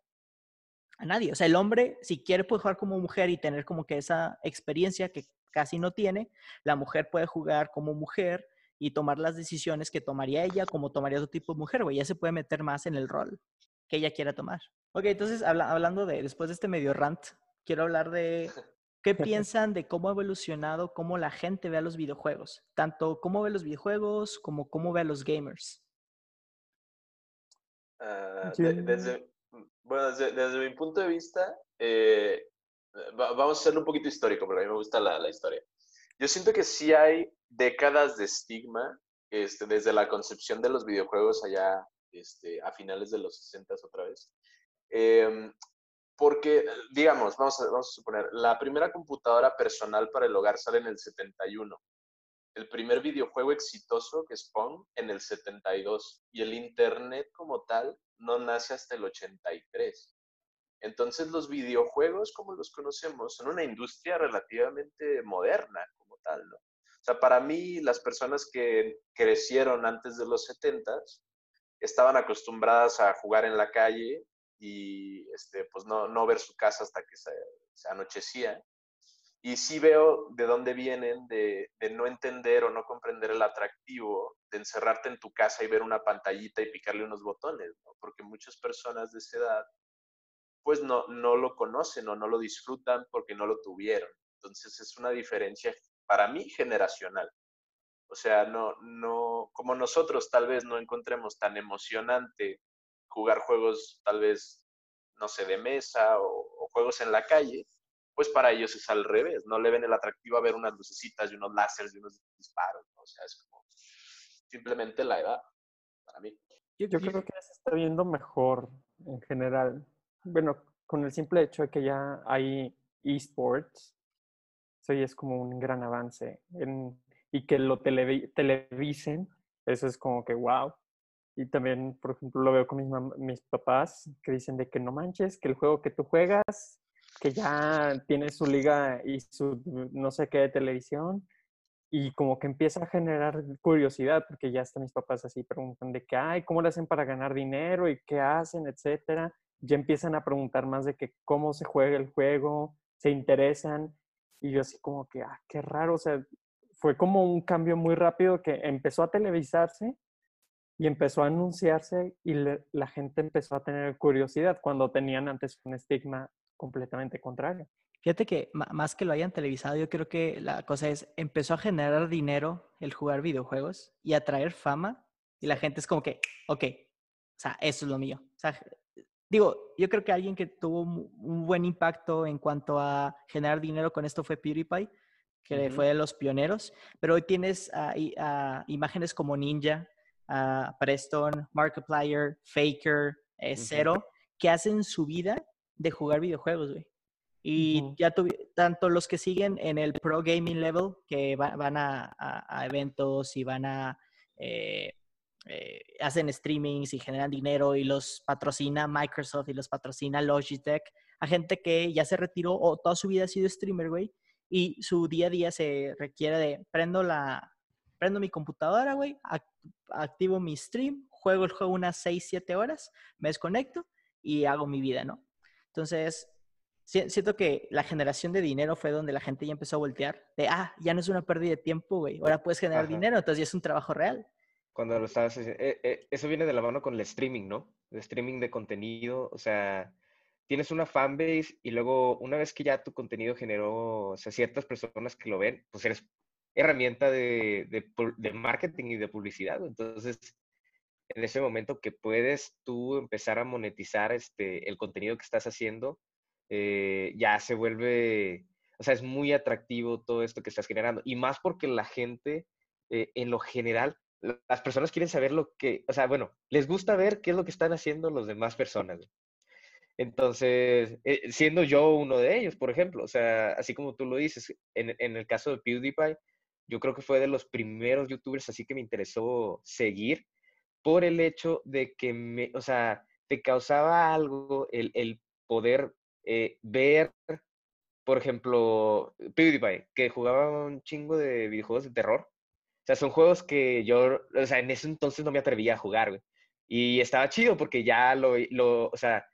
a nadie. O sea, el hombre, si quiere, puede jugar como mujer y tener como que esa experiencia que casi no tiene. La mujer puede jugar como mujer y tomar las decisiones que tomaría ella como tomaría otro tipo de mujer, güey. Ya se puede meter más en el rol que ella quiera tomar. Ok, entonces, habla- hablando de, después de este medio rant, quiero hablar de qué piensan de cómo ha evolucionado, cómo la gente ve a los videojuegos. Tanto cómo ve los videojuegos como cómo ve a los gamers. Ah, de- desde, bueno, desde, mi punto de vista, eh, va- vamos a hacerlo un poquito histórico, porque a mí me gusta la, historia. Yo siento que sí hay décadas de estigma este, desde la concepción de los videojuegos allá este, a finales de los 60 otra vez. Em, porque, digamos, vamos a suponer, la primera computadora personal para el hogar sale en el 71 el primer videojuego exitoso que es Pong en el 72 y el Internet como tal no nace hasta el 83. Entonces los videojuegos como los conocemos son una industria relativamente moderna como tal, ¿no? O sea, para mí las personas que crecieron antes de los 70s estaban acostumbradas a jugar en la calle y este, pues no, no ver su casa hasta que se anochecía y sí veo de dónde vienen de, no entender o no comprender el atractivo de encerrarte en tu casa y ver una pantallita y picarle unos botones, porque muchas personas de esa edad pues no, no lo conocen o no lo disfrutan porque no lo tuvieron. Entonces es una diferencia para mí generacional. O sea, no, no, como nosotros tal vez no encontremos tan emocionante jugar juegos tal vez, no sé, de mesa o, o juegos en la calle, pues para ellos es al revés, no le ven el atractivo a ver unas lucecitas y unos láseres y unos disparos, ¿no? o sea, es como simplemente la edad, para mí. Yo, yo creo que ya se está viendo mejor en general. Bueno, con el simple hecho de que ya hay esports, eso ya es como un gran avance. En, y que lo televi televisen, eso es como que wow. Y también, por ejemplo, lo veo con mis, mis papás que dicen de que no manches, que el juego que tú juegas que ya tiene su liga y su no sé qué de televisión y como que empieza a generar curiosidad, porque ya hasta mis papás así preguntan de que, ay, ¿cómo le hacen para ganar dinero y qué hacen, etcétera? Ya empiezan a preguntar más de que cómo se juega el juego, se interesan, y yo así como que, ah, qué raro, o sea, fue como un cambio muy rápido que empezó a televisarse y empezó a anunciarse y la gente empezó a tener curiosidad cuando tenían antes un estigma completamente contrario. Fíjate que más que lo hayan televisado, yo creo que la cosa es, empezó a generar dinero el jugar videojuegos y atraer fama y la gente es como que, ok, o sea, eso es lo mío. O sea, digo, yo creo que alguien que tuvo un buen impacto en cuanto a generar dinero con esto fue PewDiePie, que fue de los pioneros, pero hoy tienes imágenes como Ninja, Preston, Markiplier, Faker, eh, Zero, que hacen su vida de jugar videojuegos, güey. Y ya tuve, tanto los que siguen en el pro gaming level, que van a, eventos y van a, eh, eh, hacen streamings y generan dinero y los patrocina Microsoft y los patrocina Logitech, a gente que ya se retiró o toda su vida ha sido streamer, güey, y su día a día se requiere de, prendo la, prendo mi computadora, güey, activo mi stream, juego el juego unas 6, 7 horas, me desconecto y hago mi vida, ¿no? Entonces, siento que la generación de dinero fue donde la gente ya empezó a voltear. De, ah, ya no es una pérdida de tiempo, güey. Ahora puedes generar dinero, entonces ya es un trabajo real. Cuando lo estabas eh, eh, eso viene de la mano con el streaming, ¿no? El streaming de contenido. O sea, tienes una fanbase y luego, una vez que ya tu contenido generó, o sea, ciertas personas que lo ven, pues eres herramienta de, de, de marketing y de publicidad. Entonces, en ese momento que puedes tú empezar a monetizar este, el contenido que estás haciendo, eh, ya se vuelve, o sea, es muy atractivo todo esto que estás generando. Y más porque la gente, eh, en lo general, las personas quieren saber lo que, o sea, bueno, les gusta ver qué es lo que están haciendo los demás personas. Entonces, eh, siendo yo uno de ellos, por ejemplo, o sea, así como tú lo dices, en, en el caso de PewDiePie, yo creo que fue de los primeros youtubers así que me interesó seguir por el hecho de que me, o sea, te causaba algo el, el poder eh, ver, por ejemplo, PewDiePie, que jugaba un chingo de videojuegos de terror. O sea, son juegos que yo, o sea, en ese entonces no me atrevía a jugar, güey. Y estaba chido porque ya lo, lo o sea,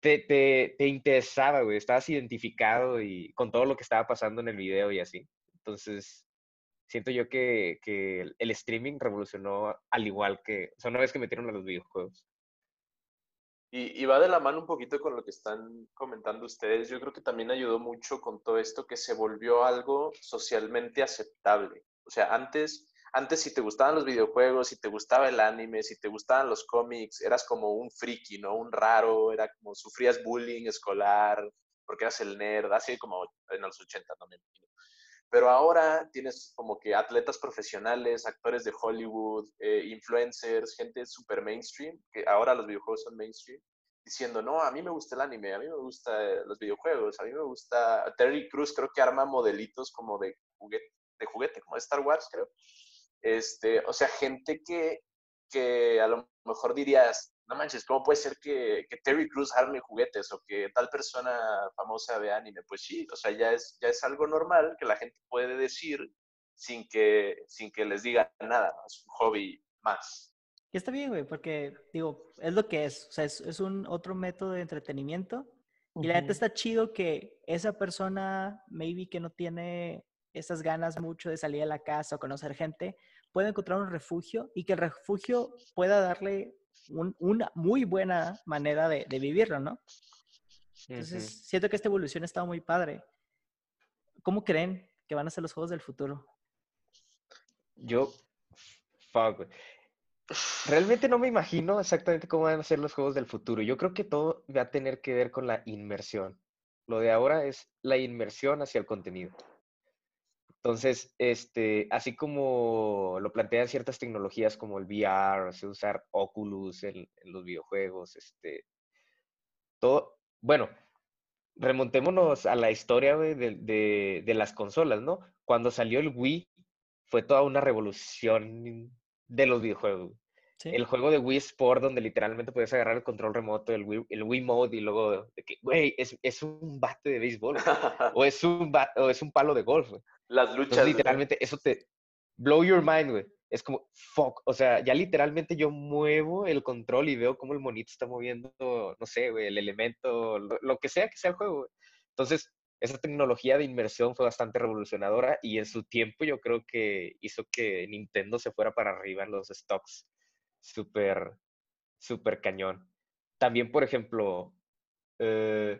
te, te, te interesaba, güey. Estabas identificado y con todo lo que estaba pasando en el video y así. Entonces, siento yo que, que, el streaming revolucionó al igual que, o sea, una vez que metieron a los videojuegos. Y, va de la mano un poquito con lo que están comentando ustedes. Yo creo que también ayudó mucho con todo esto que se volvió algo socialmente aceptable. O sea, antes, antes si te gustaban los videojuegos, si te gustaba el anime, si te gustaban los cómics, eras como un friki, ¿no? Un raro, era como sufrías bullying escolar porque eras el nerd, así como en los 80 también. Pero ahora tienes como que atletas profesionales, actores de Hollywood, eh, influencers, gente super mainstream, que ahora los videojuegos son mainstream, diciendo, no, a mí me gusta el anime, a mí me gusta los videojuegos, a mí me gusta... Terry Cruz creo que arma modelitos como de juguete, de juguete como de Star Wars, creo. Este, o sea, gente que, que a lo mejor dirías, no manches, ¿cómo puede ser que, Terry Cruz arme juguetes o que tal persona famosa ve anime? Pues sí, o sea, ya es, ya es algo normal que la gente puede decir sin que, sin que les diga nada, es un hobby más. Y está bien, güey, porque, digo, es lo que es, o sea, es, un otro método de entretenimiento. Y la gente está chido que esa persona, maybe que no tiene esas ganas mucho de salir a la casa o conocer gente, pueda encontrar un refugio y que el refugio pueda darle una muy buena manera de, vivirlo, ¿no? Entonces, siento que esta evolución ha estado muy padre. ¿Cómo creen que van a ser los juegos del futuro? Yo, fuck, Realmente no me imagino exactamente cómo van a ser los juegos del futuro. Yo creo que todo va a tener que ver con la inmersión. Lo de ahora es la inmersión hacia el contenido. Entonces, este, así como lo plantean ciertas tecnologías como el VR, o usar Oculus en, los videojuegos, este, todo, bueno, remontémonos a la historia de, de, las consolas, ¿no? Cuando salió el Wii, fue toda una revolución de los videojuegos. Sí. el juego de Wii Sport donde literalmente puedes agarrar el control remoto, el Wii, el Wii Mode y luego, de que, güey, es, es un bate de béisbol o, es un o es un palo de golf. güey. Las luchas. literalmente, eso te blow your mind, güey. Es como, fuck. O sea, ya literalmente yo muevo el control y veo cómo el monito está moviendo, no sé, güey, el elemento, lo, lo que sea que sea el juego, güey. Entonces, esa tecnología de inmersión fue bastante revolucionadora y en su tiempo yo creo que hizo que Nintendo se fuera para arriba en los stocks. Súper, súper cañón. También, por ejemplo, eh,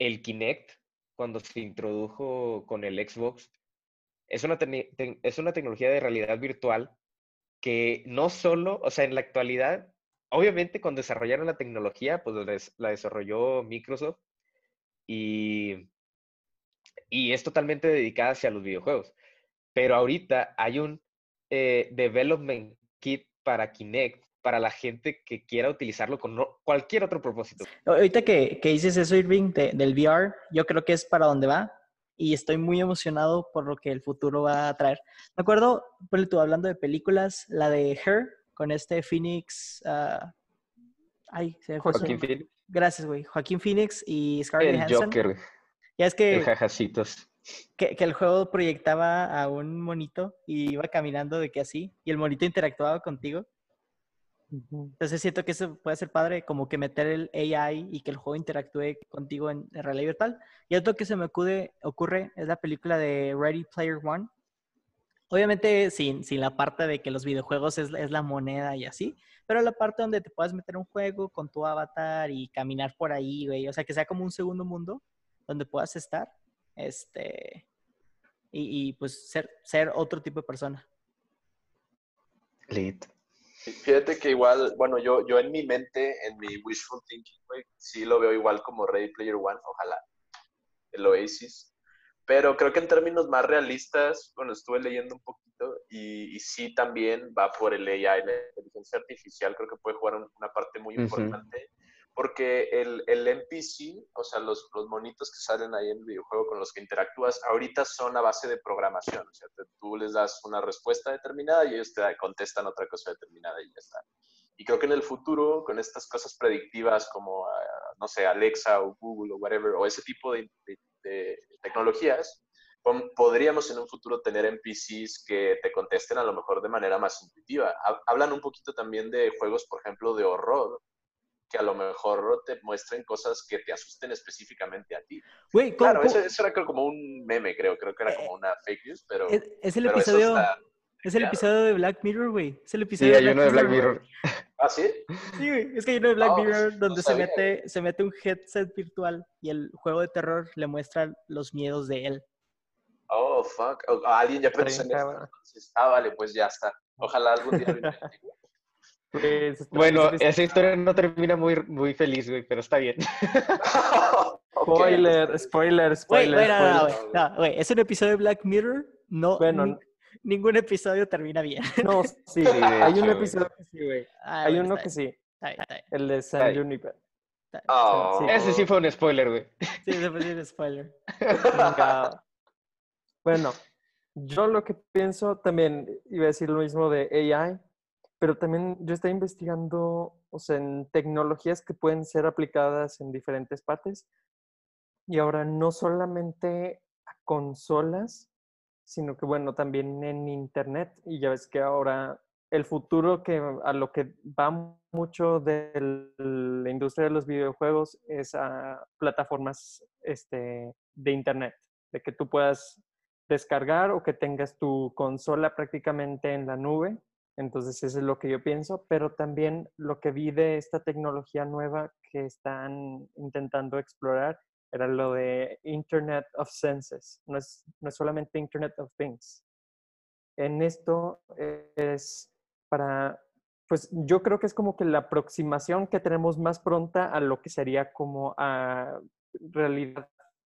el Kinect, cuando se introdujo con el Xbox, es una, es una tecnología de realidad virtual que no solo, o sea, en la actualidad, obviamente cuando desarrollaron la tecnología, pues la desarrolló Microsoft y, y es totalmente dedicada hacia los videojuegos. Pero ahorita hay un eh, development kit para Kinect para la gente que quiera utilizarlo con cualquier otro propósito. Ahorita que, que dices eso, Irving, de- del VR, yo creo que es para donde va y estoy muy emocionado por lo que el futuro va a traer. Me acuerdo, ponle tú hablando de películas, la de Her con este Phoenix. ah, ay, se me Joaquín. Phoenix, Gracias, güey. Joaquín Phoenix y Scarlett el Johansson. Joker, Ya es el que, jajacitos. Que, que el juego proyectaba a un monito y iba caminando de que así, y el monito interactuaba contigo. Entonces siento que eso puede ser padre, como que meter el AI y que el juego interactúe contigo en, en realidad virtual. Y otro que se me acude, ocurre es la película de Ready Player One. Obviamente sin, sin la parte de que los videojuegos es, es la moneda y así, pero la parte donde te puedas meter un juego con tu avatar y caminar por ahí, güey. O sea, que sea como un segundo mundo donde puedas estar, este, y, y, pues ser, ser otro tipo de persona. Lit. Fíjate que igual, bueno, yo, yo en mi mente, en mi wishful thinking, güey, sí lo veo igual como Ready Player One, ojalá, el Oasis. Pero creo que en términos más realistas, bueno, estuve leyendo un poquito y, y sí también va por el AI, la inteligencia artificial, creo que puede jugar un- una parte muy importante. Porque el, el NPC, o sea, los, los monitos que salen ahí en el videojuego con los que interactúas, ahorita son a base de programación. O sea, te- tú les das una respuesta determinada y ellos te contestan otra cosa determinada y ya está. Y creo que en el futuro, con estas cosas predictivas como, ah, no sé, Alexa o Google o whatever, o ese tipo de, de- de tecnologías, podríamos en un futuro tener NPCs que te contesten a lo mejor de manera más intuitiva. Ha- Hablan un poquito también de juegos, por ejemplo, de horror, que a lo mejor te muestren cosas que te asusten específicamente a ti. Güey, ¿cómo- Claro, cómo- eso, eso era como un meme, creo, creo que era como una fake news, pero, es, es el pero eso episodio... está... Es el Claro. episodio de Black Mirror, güey. Es el Sí, episodio hay uno de Black. Mirror. ¿Ah, sí? Sí, güey. Es que hay uno de Black Oh, Mirror no donde se mete, se mete un headset virtual y el juego de terror le muestra los miedos de él. Oh, fuck. Oh, alguien ya pensó en entonces. Ah, vale, pues ya está. Ojalá algún día lo. Pues, Bueno, esa historia no termina muy, muy feliz, güey, pero está bien. Spoiler, spoiler, spoiler. güey, no, güey. Güey, Es un episodio de Black Mirror. No, Bueno, ni- ningún episodio termina bien. No, sí, hay un güey. episodio que sí, güey. Ah, Hay bueno, uno está que bien, sí, está bien, está bien, el de San. Juniper. Oh. Sí. Ese sí fue un spoiler, güey. Sí, ese fue un spoiler. Bueno, yo lo que pienso también, iba a decir lo mismo de AI, pero también yo estoy investigando, o sea, en tecnologías que pueden ser aplicadas en diferentes partes. Y ahora no solamente a consolas, sino que, bueno, también en Internet. Y ya ves que ahora el futuro que a lo que va mucho de la industria de los videojuegos es a plataformas este, de Internet, de que tú puedas descargar o que tengas tu consola prácticamente en la nube. Entonces, eso es lo que yo pienso, pero también lo que vi de esta tecnología nueva que están intentando explorar era lo de Internet of Senses. No es, no solamente Internet of Things. En esto es para, pues yo creo que es como que la aproximación que tenemos más pronta a lo que sería como a realidad,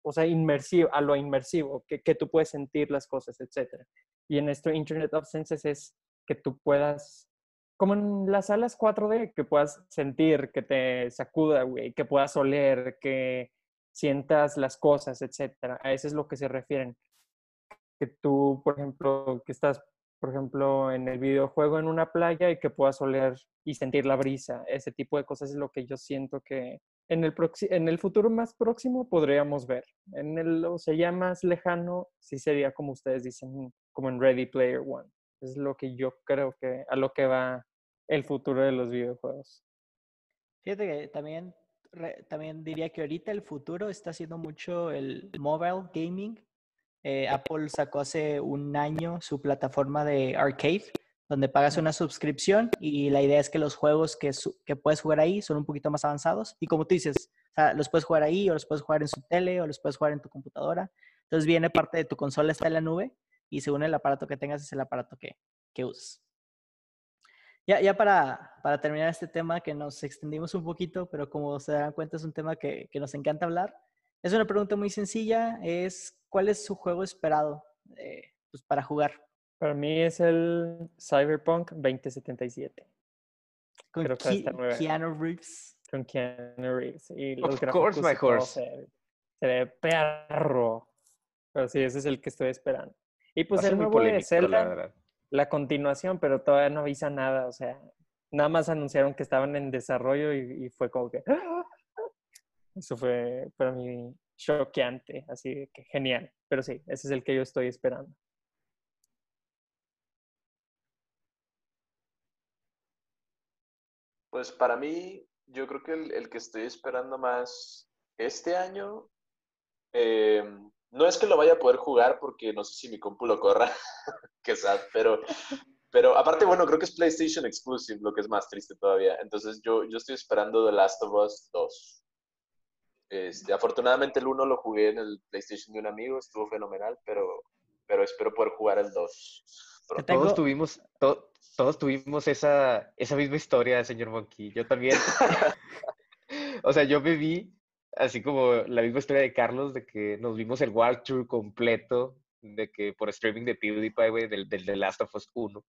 o sea, inmersivo, a lo inmersivo, que, que tú puedes sentir las cosas, etc. Y en esto Internet of Senses es que tú puedas, como en las salas 4D, que puedas sentir, que te sacuda, güey, que puedas oler, que sientas las cosas, etcétera. A eso es lo que se refieren. Que tú, por ejemplo, que estás por ejemplo, en el videojuego en una playa y que puedas oler y sentir la brisa. Ese tipo de cosas es lo que yo siento que en el, en el futuro más próximo podríamos ver. En el, o sea, ya más lejano, sí sería como ustedes dicen, como en Ready Player One. Es lo que yo creo que a lo que va el futuro de los videojuegos. Fíjate que también, re- también diría que ahorita el futuro está haciendo mucho el mobile gaming. Eh, Apple sacó hace un año su plataforma de arcade, donde pagas una suscripción y la idea es que los juegos que, su- que puedes jugar ahí son un poquito más avanzados. Y como tú dices, o sea, los puedes jugar ahí o los puedes jugar en su tele o los puedes jugar en tu computadora. Entonces viene parte de tu consola, está en la nube y según el aparato que tengas es el aparato que, que uses. Ya, ya para, para terminar este tema, que nos extendimos un poquito, pero como se dan cuenta es un tema que, que nos encanta hablar. Es una pregunta muy sencilla, es ¿cuál es su juego esperado eh, pues, para jugar? Para mí es el Cyberpunk 2077 Con Creo que bien. Keanu Reeves. con Keanu Reeves. Y Of los course, gráficos my horse. Se, se ve perro. Pero sí, ese es el que estoy esperando. Y pues el nuevo de polémico, la Zelda, verdad. la continuación, pero todavía no avisa nada. O sea, nada más anunciaron que estaban en desarrollo y, y fue como que. ¡ah! Eso fue para mí choqueante, así que genial. Pero sí, ese es el que yo estoy esperando. Pues para mí, yo creo que el, el que estoy esperando más este año, eh, no es que lo vaya a poder jugar porque no sé si mi compu lo corra, que sad, pero, pero aparte, bueno, creo que es PlayStation Exclusive, lo que es más triste todavía. Entonces yo, yo estoy esperando The Last of Us 2. Este, afortunadamente el 1 lo jugué en el PlayStation de un amigo, estuvo fenomenal, pero, pero espero poder jugar el 2. pronto. tengo- Todos tuvimos, to- todos tuvimos esa, esa misma historia, señor Monkey. Yo también. o sea, yo me vi así como la misma historia de Carlos, de que nos vimos el walkthrough completo, de que por streaming de PewDiePie, güey, del, del The Last of Us 1.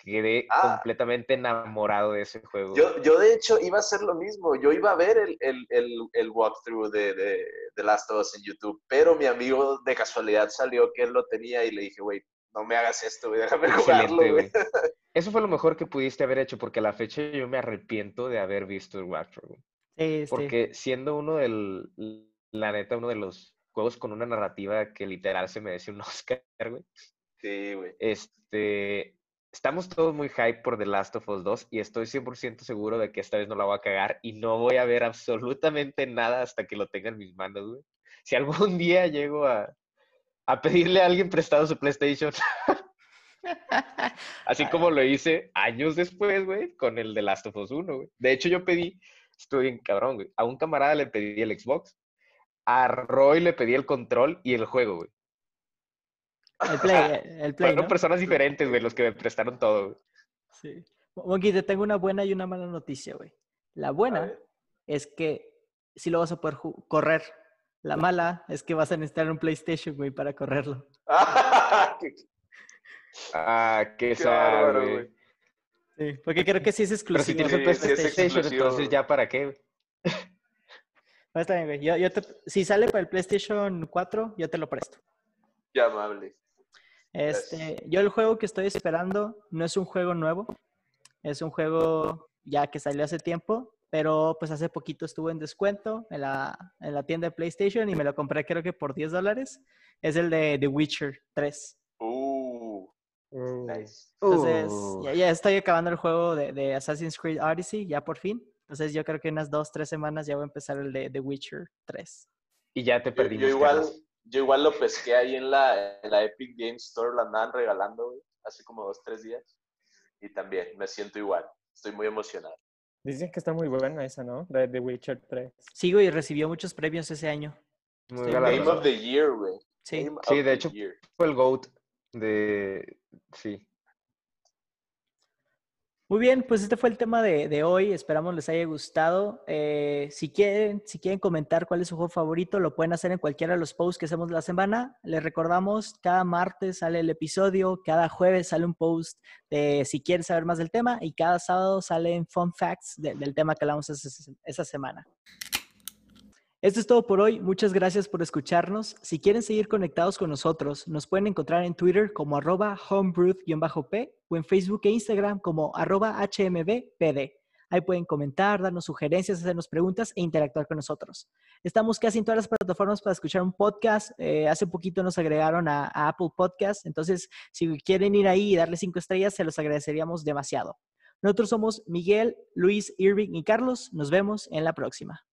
Quedé Ah. completamente enamorado de ese juego. Yo, yo de hecho iba a hacer lo mismo, yo iba a ver el, el, el, el walkthrough de, de, de Last of Us en YouTube, pero mi amigo de casualidad salió que él lo tenía y le dije, güey, no me hagas esto, güey, déjame jugarlo, Excelente, güey. güey. Eso fue lo mejor que pudiste haber hecho, porque a la fecha yo me arrepiento de haber visto el walkthrough. Sí. Porque siendo uno del, la neta, uno de los juegos con una narrativa que literal se merece un Oscar, güey. Sí, güey. Este, estamos todos muy hype por The Last of Us 2 y estoy 100% seguro de que esta vez no la voy a cagar y no voy a ver absolutamente nada hasta que lo tenga en mis manos, güey. Si algún día llego a, a pedirle a alguien prestado su PlayStation, así como lo hice años después, güey, con el The Last of Us 1, güey. De hecho, yo pedí, estoy bien cabrón, güey. A un camarada le pedí el Xbox, a Roy le pedí el control y el juego, güey. El Play, el Play, Fueron ¿no? personas diferentes, güey, los que me prestaron todo, güey. Sí. Monkey, te tengo una buena y una mala noticia, güey. La buena es que sí lo vas a poder correr. La mala es que vas a necesitar un PlayStation, güey, para correrlo. Qué- Ah, qué, güey. güey. Sí, porque creo que sí es Pero si exclusivo. tienes sí es PlayStation, exclusivo. entonces ya para qué, está bien, güey. Yo, yo te- si sale para el PlayStation 4, yo te lo presto. Qué amable. Este, yo el juego que estoy esperando no es un juego nuevo, es un juego ya que salió hace tiempo, pero pues hace poquito estuvo en descuento en la, en la tienda de PlayStation y me lo compré creo que por 10 dólares. Es el de The Witcher 3. Uh, Uh, nice. Entonces, Uh, ya, ya estoy acabando el juego de, de Assassin's Creed Odyssey, ya por fin. Entonces yo creo que en unas dos, tres semanas ya voy a empezar el de The Witcher 3. Y ya te Yo, perdimos. yo igual, yo igual lo pesqué ahí en la, en la Epic Game Store, la andaban regalando, güey, hace como dos, tres días. Y también me siento igual. Estoy muy emocionado. Dicen que está muy buena esa, ¿no? De The Witcher 3. Sigo y recibió muchos premios ese año. Muy. Game of the Year, güey. Sí. Sí, de hecho, Year. Fue el GOAT de... Sí. Muy bien, pues este fue el tema de, de hoy. Esperamos les haya gustado. Eh, si, quieren, si quieren comentar cuál es su juego favorito, lo pueden hacer en cualquiera de los posts que hacemos la semana. Les recordamos, cada martes sale el episodio, cada jueves sale un post de si quieren saber más del tema y cada sábado salen fun facts de- del tema que hablamos esa, esa semana. Esto es todo por hoy. Muchas gracias por escucharnos. Si quieren seguir conectados con nosotros, nos pueden encontrar en Twitter como arroba homebrew-p o en Facebook e Instagram como arroba hmbpd. Ahí pueden comentar, darnos sugerencias, hacernos preguntas e interactuar con nosotros. Estamos casi en todas las plataformas para escuchar un podcast. Eh, hace poquito nos agregaron a, Apple Podcast. Entonces, si quieren ir ahí y darle cinco estrellas, se los agradeceríamos demasiado. Nosotros somos Miguel, Luis, Irving y Carlos. Nos vemos en la próxima.